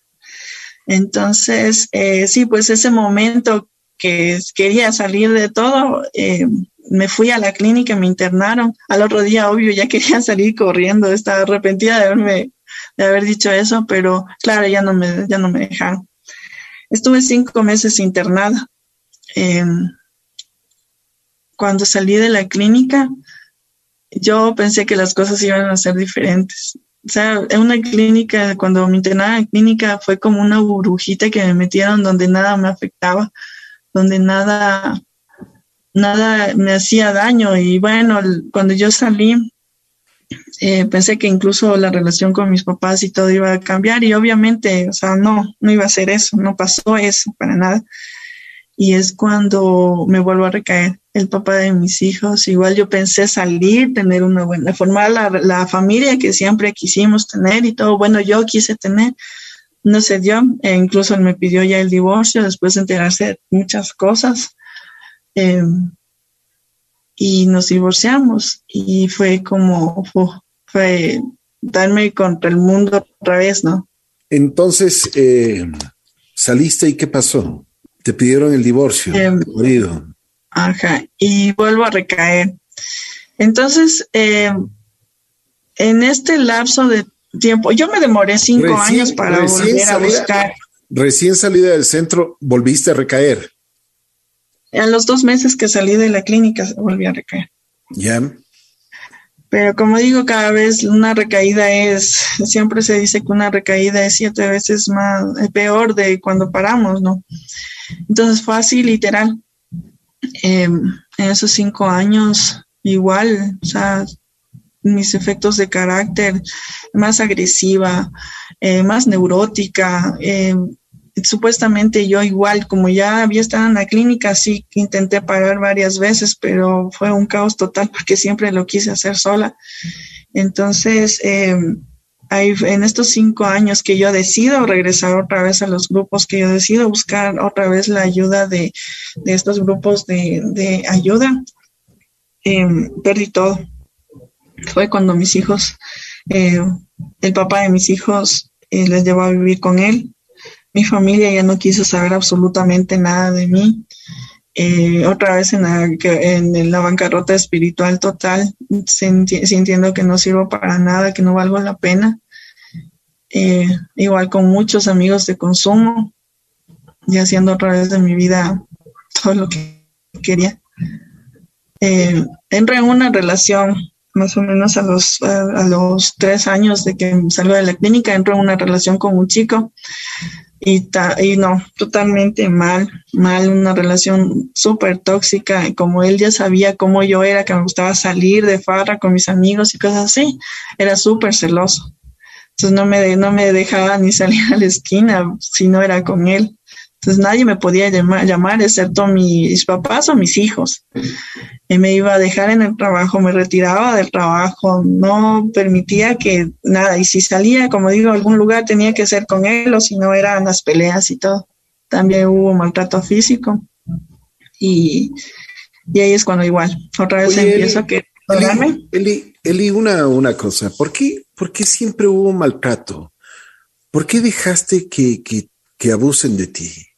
Entonces, eh, sí, pues ese momento que quería salir de todo, eh, me fui a la clínica, me internaron. Al otro día, obvio, ya quería salir corriendo, estaba arrepentida de haberme, de haber dicho eso, pero claro, ya no me, ya no me dejaron. Estuve cinco meses internada. Eh, cuando salí de la clínica, yo pensé que las cosas iban a ser diferentes. O sea, en una clínica, cuando me internaba en clínica, fue como una burbujita que me metieron donde nada me afectaba donde nada, nada me hacía daño. Y bueno, cuando yo salí, eh, pensé que incluso la relación con mis papás y todo iba a cambiar y obviamente, o sea, no, no iba a ser eso, no pasó eso para nada. Y es cuando me vuelvo a recaer el papá de mis hijos. Igual yo pensé salir, tener una buena, formar la, la familia que siempre quisimos tener y todo, bueno, yo quise tener, no se dio, e incluso él me pidió ya el divorcio después de enterarse de muchas cosas. Em, y nos divorciamos y fue como, fue darme contra el mundo otra vez, ¿no? Entonces, eh, saliste y ¿qué pasó? Te pidieron el divorcio, eh, marido. Ajá, y vuelvo a recaer. Entonces, eh, en este lapso de tiempo, yo me demoré cinco años para volver a buscar. Recién salida del centro, volviste a recaer. En los dos meses que salí de la clínica, volví a recaer. Ya. Pero como digo, cada vez una recaída es, siempre se dice que una recaída es siete veces más peor de cuando paramos, ¿no? Entonces fue así, literal. Em, en esos cinco años, igual, o sea, mis efectos de carácter, más agresiva, eh, más neurótica, eh, supuestamente yo igual, como ya había estado en la clínica, sí intenté parar varias veces, pero fue un caos total porque siempre lo quise hacer sola. Entonces, eh, en estos cinco años que yo decido regresar otra vez a los grupos, que yo decido buscar otra vez la ayuda de, estos grupos de, ayuda, eh, perdí todo. Fue cuando mis hijos, eh, el papá de mis hijos les llevó a vivir con él mi familia ya no quiso saber absolutamente nada de mí. Eh, otra vez en la, bancarrota espiritual total, sintiendo que no sirvo para nada, que no valgo la pena. Eh, igual con muchos amigos de consumo y haciendo otra vez de mi vida todo lo que quería. Eh, entré en una relación más o menos a los, a, los tres años de que salgo de la clínica, entro en una relación con un chico y, y no, totalmente mal, mal, una relación súper tóxica. Como él ya sabía cómo yo era, que me gustaba salir de farra con mis amigos y cosas así, era súper celoso. Entonces no me, no me dejaba ni salir a la esquina si no era con él. Entonces nadie me podía llamar, llamar excepto mis papás o mis hijos. Y me iba a dejar en el trabajo, me retiraba del trabajo, no permitía que nada. Y si salía, como digo, a algún lugar tenía que ser con él o si no eran las peleas y todo. También hubo maltrato físico. Y, y ahí es cuando igual, otra vez empiezo a que... Eli, Eli, una, una cosa, ¿por qué, ¿por qué siempre hubo maltrato? ¿Por qué dejaste que, que, que abusen de ti?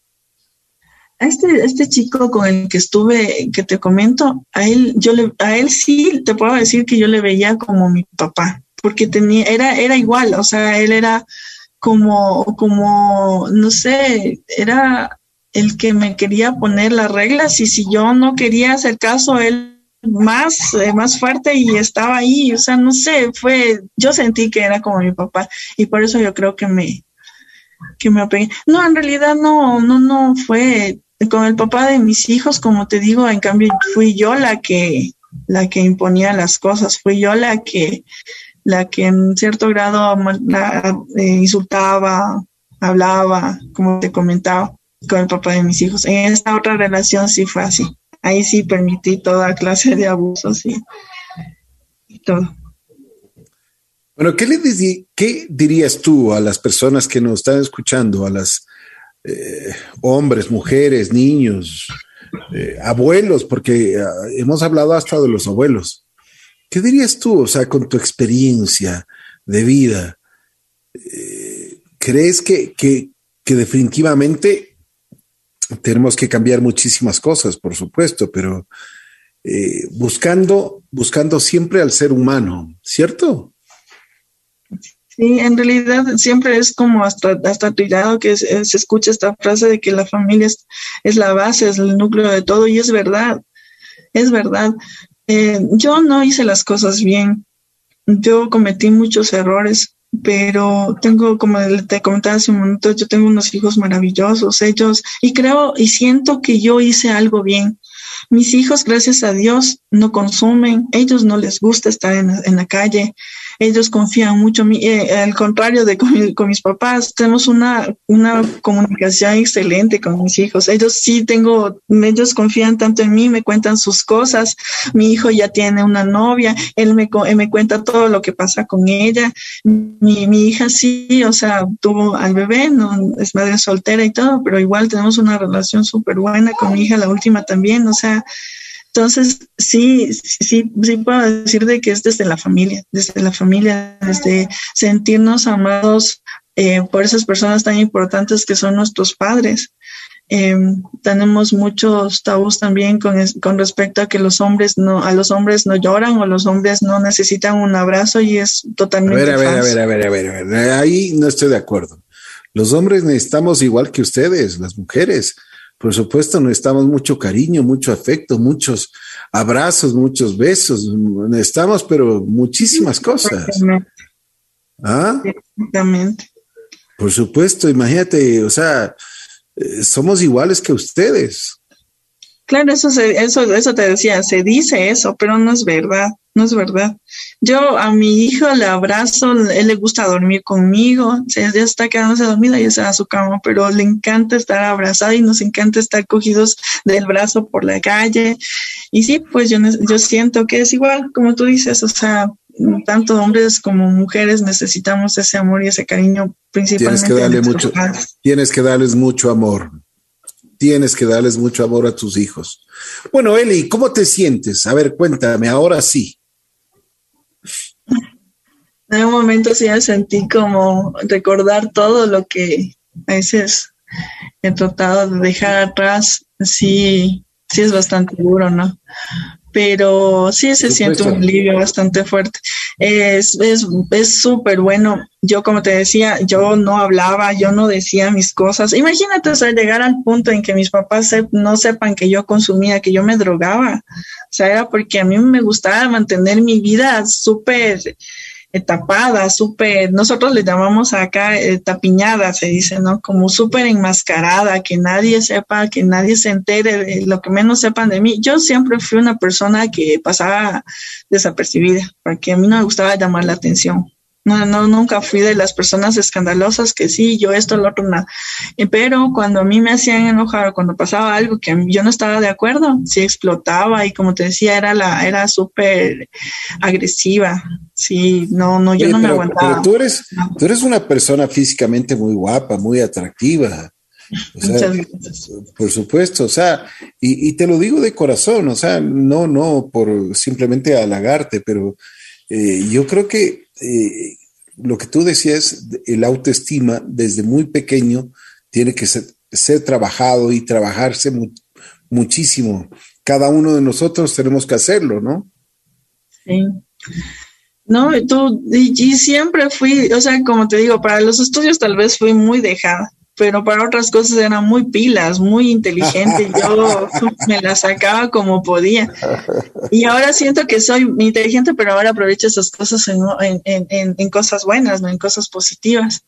Este, este chico con el que estuve, que te comento, a él, yo le, a él sí te puedo decir que yo le veía como mi papá, porque tenía, era, era igual, o sea, él era como, como, no sé, era el que me quería poner las reglas y si yo no quería hacer caso, él más, eh, más fuerte y estaba ahí, o sea, no sé, fue, yo sentí que era como mi papá y por eso yo creo que me, que me apegué. No, en realidad no, no, no fue con el papá de mis hijos, como te digo, en cambio fui yo la que la que imponía las cosas, fui yo la que la que en cierto grado eh, insultaba, hablaba, como te comentaba, con el papá de mis hijos. En esta otra relación sí fue así. Ahí sí permití toda clase de abusos y, todo. Bueno, ¿qué, le ¿qué dirías tú a las personas que nos están escuchando, a las eh, hombres, mujeres, niños, eh, abuelos, porque ah, hemos hablado hasta de los abuelos. ¿Qué dirías tú, o sea, con tu experiencia de vida? Eh, ¿Crees que, que, definitivamente tenemos que cambiar muchísimas cosas, por supuesto, pero buscando, buscando siempre al ser humano, ¿cierto? Sí, en realidad siempre es como hasta, hasta tirado que se, escucha esta frase de que la familia es, la base, es el núcleo de todo, y es verdad, es verdad. Eh, yo no hice las cosas bien, yo cometí muchos errores, pero tengo, como te comentaba hace un momento, yo tengo unos hijos maravillosos, ellos, y creo y siento que yo hice algo bien. Mis hijos, gracias a Dios, no consumen, ellos no les gusta estar en, en la calle, ellos confían mucho, eh, al contrario de con, mis papás, tenemos una, una comunicación excelente con mis hijos. Ellos sí tengo, ellos confían tanto en mí, me cuentan sus cosas. Mi hijo ya tiene una novia, él me, me cuenta todo lo que pasa con ella. Mi, mi hija sí, o sea, tuvo al bebé, no es madre soltera y todo, pero igual tenemos una relación súper buena con mi hija, la última también, o sea, entonces, sí, sí, sí puedo decir de que es desde la familia, desde la familia, desde sentirnos amados eh, por esas personas tan importantes que son nuestros padres. Eh, tenemos muchos tabús también con, con respecto a que los hombres no, a los hombres no lloran o los hombres no necesitan un abrazo y es totalmente. A ver, a ver, a ver, a ver, a ver, a ver, ahí no estoy de acuerdo. Los hombres necesitamos igual que ustedes, las mujeres por supuesto, necesitamos mucho cariño, mucho afecto, muchos abrazos, muchos besos. Necesitamos, pero muchísimas cosas. ¿Ah? Exactamente. Por supuesto, imagínate, o sea, eh, somos iguales que ustedes. Claro, eso, eso, eso te decía, se dice eso, pero no es verdad, no es verdad. Yo a mi hijo le abrazo, él le gusta dormir conmigo, ya está quedándose dormida y se va a su cama, pero le encanta estar abrazado y nos encanta estar cogidos del brazo por la calle. Y sí, pues yo, yo siento que es igual, como tú dices, o sea, tanto hombres como mujeres necesitamos ese amor y ese cariño principalmente. Tienes que darle mucho, tienes que darles mucho amor tienes que darles mucho amor a tus hijos. Bueno, Eli, ¿cómo te sientes? A ver, cuéntame, ahora sí. En un momento sí me sentí como recordar todo lo que a veces he tratado de dejar atrás. Sí, sí es bastante duro, ¿no? pero sí se siente un alivio bastante fuerte. Es súper es, bueno. Yo, como te decía, yo no hablaba, yo no decía mis cosas. Imagínate, o llegar al punto en que mis papás no sepan que yo consumía, que yo me drogaba. O sea, era porque a mí me gustaba mantener mi vida súper tapada, súper, nosotros le llamamos acá eh, tapiñada, se dice, ¿no? Como súper enmascarada, que nadie sepa, que nadie se entere de lo que menos sepan de mí. Yo siempre fui una persona que pasaba desapercibida, porque a mí no me gustaba llamar la atención. No, no, nunca fui de las personas escandalosas que sí, yo esto, lo otro, nada. Pero cuando a mí me hacían enojar, cuando pasaba algo que yo no estaba de acuerdo, sí explotaba y como te decía, era la, era súper agresiva. Sí, no, no, yo no me aguantaba. Pero tú eres, tú eres una persona físicamente muy guapa, muy atractiva. por supuesto, o sea, y, y, te lo digo de corazón, o sea, no, no por simplemente halagarte, pero eh, yo creo que eh, lo que tú decías, el autoestima desde muy pequeño tiene que ser, trabajado y trabajarse muchísimo. Cada uno de nosotros tenemos que hacerlo, ¿no? Sí. No, tú, y siempre fui, o sea, como te digo, para los estudios tal vez fui muy dejada pero para otras cosas era muy pilas, muy inteligente. Yo me la sacaba como podía. Y ahora siento que soy inteligente, pero ahora aprovecho esas cosas en, en, cosas buenas, ¿no? en cosas positivas.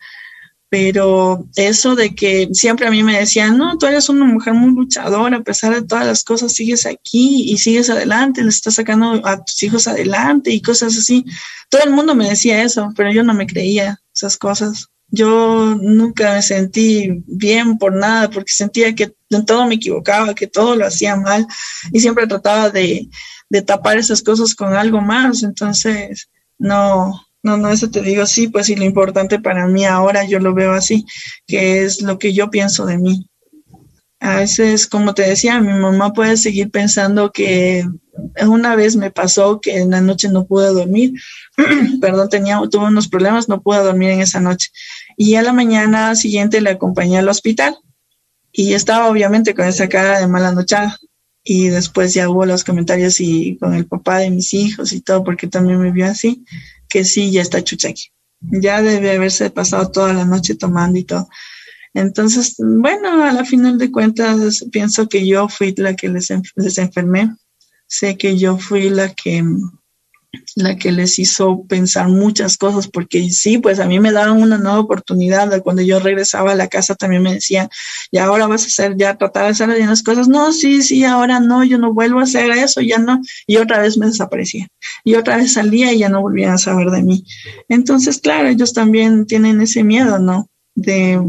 Pero eso de que siempre a mí me decían, no, tú eres una mujer muy luchadora, a pesar de todas las cosas, sigues aquí y sigues adelante, le estás sacando a tus hijos adelante y cosas así. Todo el mundo me decía eso, pero yo no me creía esas cosas. Yo nunca me sentí bien por nada porque sentía que en todo me equivocaba, que todo lo hacía mal y siempre trataba de, tapar esas cosas con algo más. Entonces, no, no, no, eso te digo, sí, pues sí, lo importante para mí ahora yo lo veo así, que es lo que yo pienso de mí. A veces, como te decía, mi mamá puede seguir pensando que una vez me pasó que en la noche no pude dormir, perdón, tenía, tuve unos problemas, no pude dormir en esa noche. Y a la mañana siguiente le acompañé al hospital y estaba obviamente con esa cara de mala nochada. Y después ya hubo los comentarios y con el papá de mis hijos y todo, porque también me vio así, que sí, ya está chuchaqui. Ya debe haberse pasado toda la noche tomando y todo. Entonces, bueno, a la final de cuentas, pienso que yo fui la que les, les enfermé. Sé que yo fui la que la que les hizo pensar muchas cosas, porque sí, pues a mí me daban una nueva oportunidad. Cuando yo regresaba a la casa también me decían, y ahora vas a hacer, ya tratar de hacer las cosas. No, sí, sí, ahora no, yo no vuelvo a hacer eso, ya no. Y otra vez me desaparecía. Y otra vez salía y ya no volvían a saber de mí. Entonces, claro, ellos también tienen ese miedo, ¿no? De,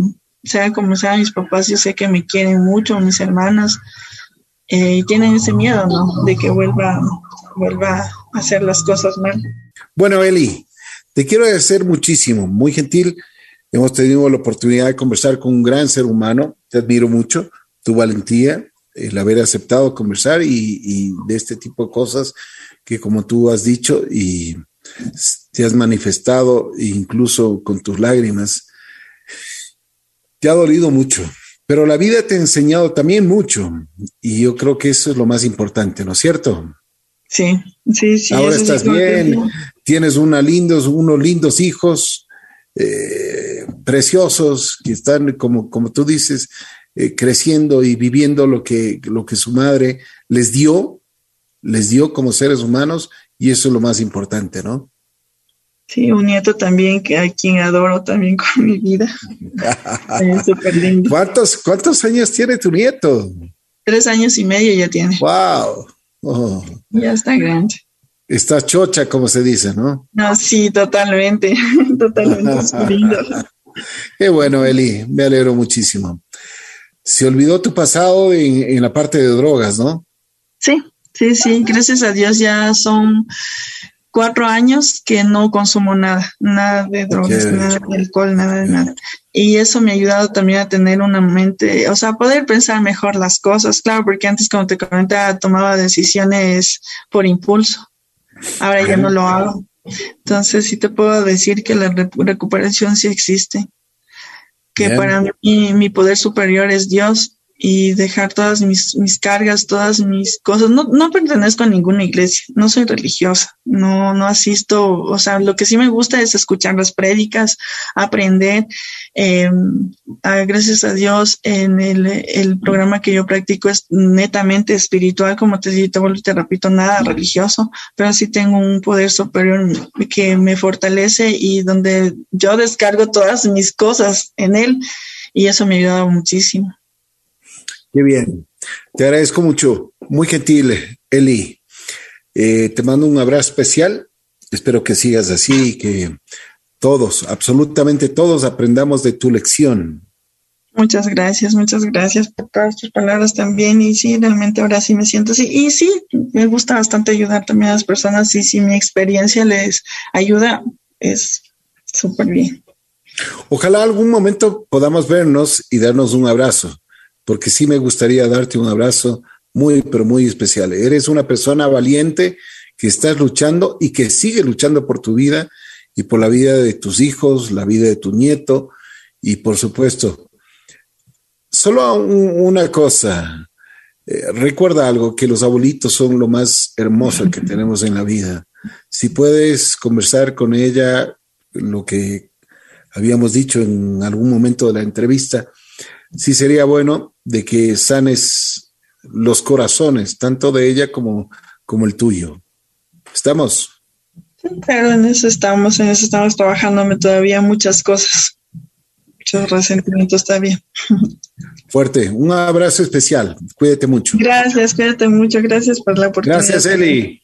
sea como sean mis papás, yo sé que me quieren mucho, mis hermanas, eh, y tienen ese miedo, ¿no? De que vuelva, vuelva hacer las cosas mal. Bueno, Eli, te quiero agradecer muchísimo, muy gentil. Hemos tenido la oportunidad de conversar con un gran ser humano. Te admiro mucho, tu valentía, el haber aceptado conversar y, de este tipo de cosas que como tú has dicho y te has manifestado incluso con tus lágrimas. Te ha dolido mucho, pero la vida te ha enseñado también mucho y yo creo que eso es lo más importante, ¿no es cierto? Sí, sí, sí. Ahora estás bien, tienes una lindos, unos lindos hijos eh, preciosos que están, como, como tú dices, eh, creciendo y viviendo lo que, lo que su madre les dio, les dio como seres humanos, y eso es lo más importante, ¿no? Sí, un nieto también que a quien adoro también con mi vida. lindo. ¿Cuántos, ¿Cuántos años tiene tu nieto? Tres años y medio ya tiene. ¡Wow! Oh. Ya está grande. Está chocha, como se dice, ¿no? No, sí, totalmente, totalmente Qué bueno, Eli, me alegro muchísimo. Se olvidó tu pasado en, la parte de drogas, ¿no? Sí, sí, sí, gracias a Dios ya son cuatro años que no consumo nada, nada de drogas, nada de alcohol, nada de nada. Y eso me ha ayudado también a tener una mente, o sea, poder pensar mejor las cosas, claro, porque antes, como te comentaba, tomaba decisiones por impulso. Ahora ya no lo hago. Entonces, sí te puedo decir que la recuperación sí existe. Que para mí mi poder superior es Dios y dejar todas mis, mis cargas, todas mis cosas. No, no pertenezco a ninguna iglesia, no soy religiosa, no, no asisto, o sea, lo que sí me gusta es escuchar las prédicas, aprender. Eh, gracias a Dios, en el, el, programa que yo practico es netamente espiritual, como te digo, te, te repito, nada religioso, pero sí tengo un poder superior que me fortalece y donde yo descargo todas mis cosas en él y eso me ha ayudado muchísimo. Qué bien. Te agradezco mucho. Muy gentil, Eli. Eh, te mando un abrazo especial. Espero que sigas así, que todos, absolutamente todos, aprendamos de tu lección. Muchas gracias, muchas gracias por todas tus palabras también. Y sí, realmente ahora sí me siento así. Y sí, me gusta bastante ayudar también a las personas. Y si mi experiencia les ayuda, es súper bien. Ojalá algún momento podamos vernos y darnos un abrazo porque sí me gustaría darte un abrazo muy, pero muy especial. Eres una persona valiente que estás luchando y que sigue luchando por tu vida y por la vida de tus hijos, la vida de tu nieto y por supuesto, solo una cosa, eh, recuerda algo, que los abuelitos son lo más hermoso que tenemos en la vida. Si puedes conversar con ella, lo que habíamos dicho en algún momento de la entrevista, sí sería bueno de que sanes los corazones, tanto de ella como, como el tuyo. ¿Estamos? Pero en eso estamos, en eso estamos trabajándome todavía muchas cosas, muchos resentimientos todavía. Fuerte, un abrazo especial, cuídate mucho. Gracias, cuídate mucho, gracias por la oportunidad. Gracias, Eli.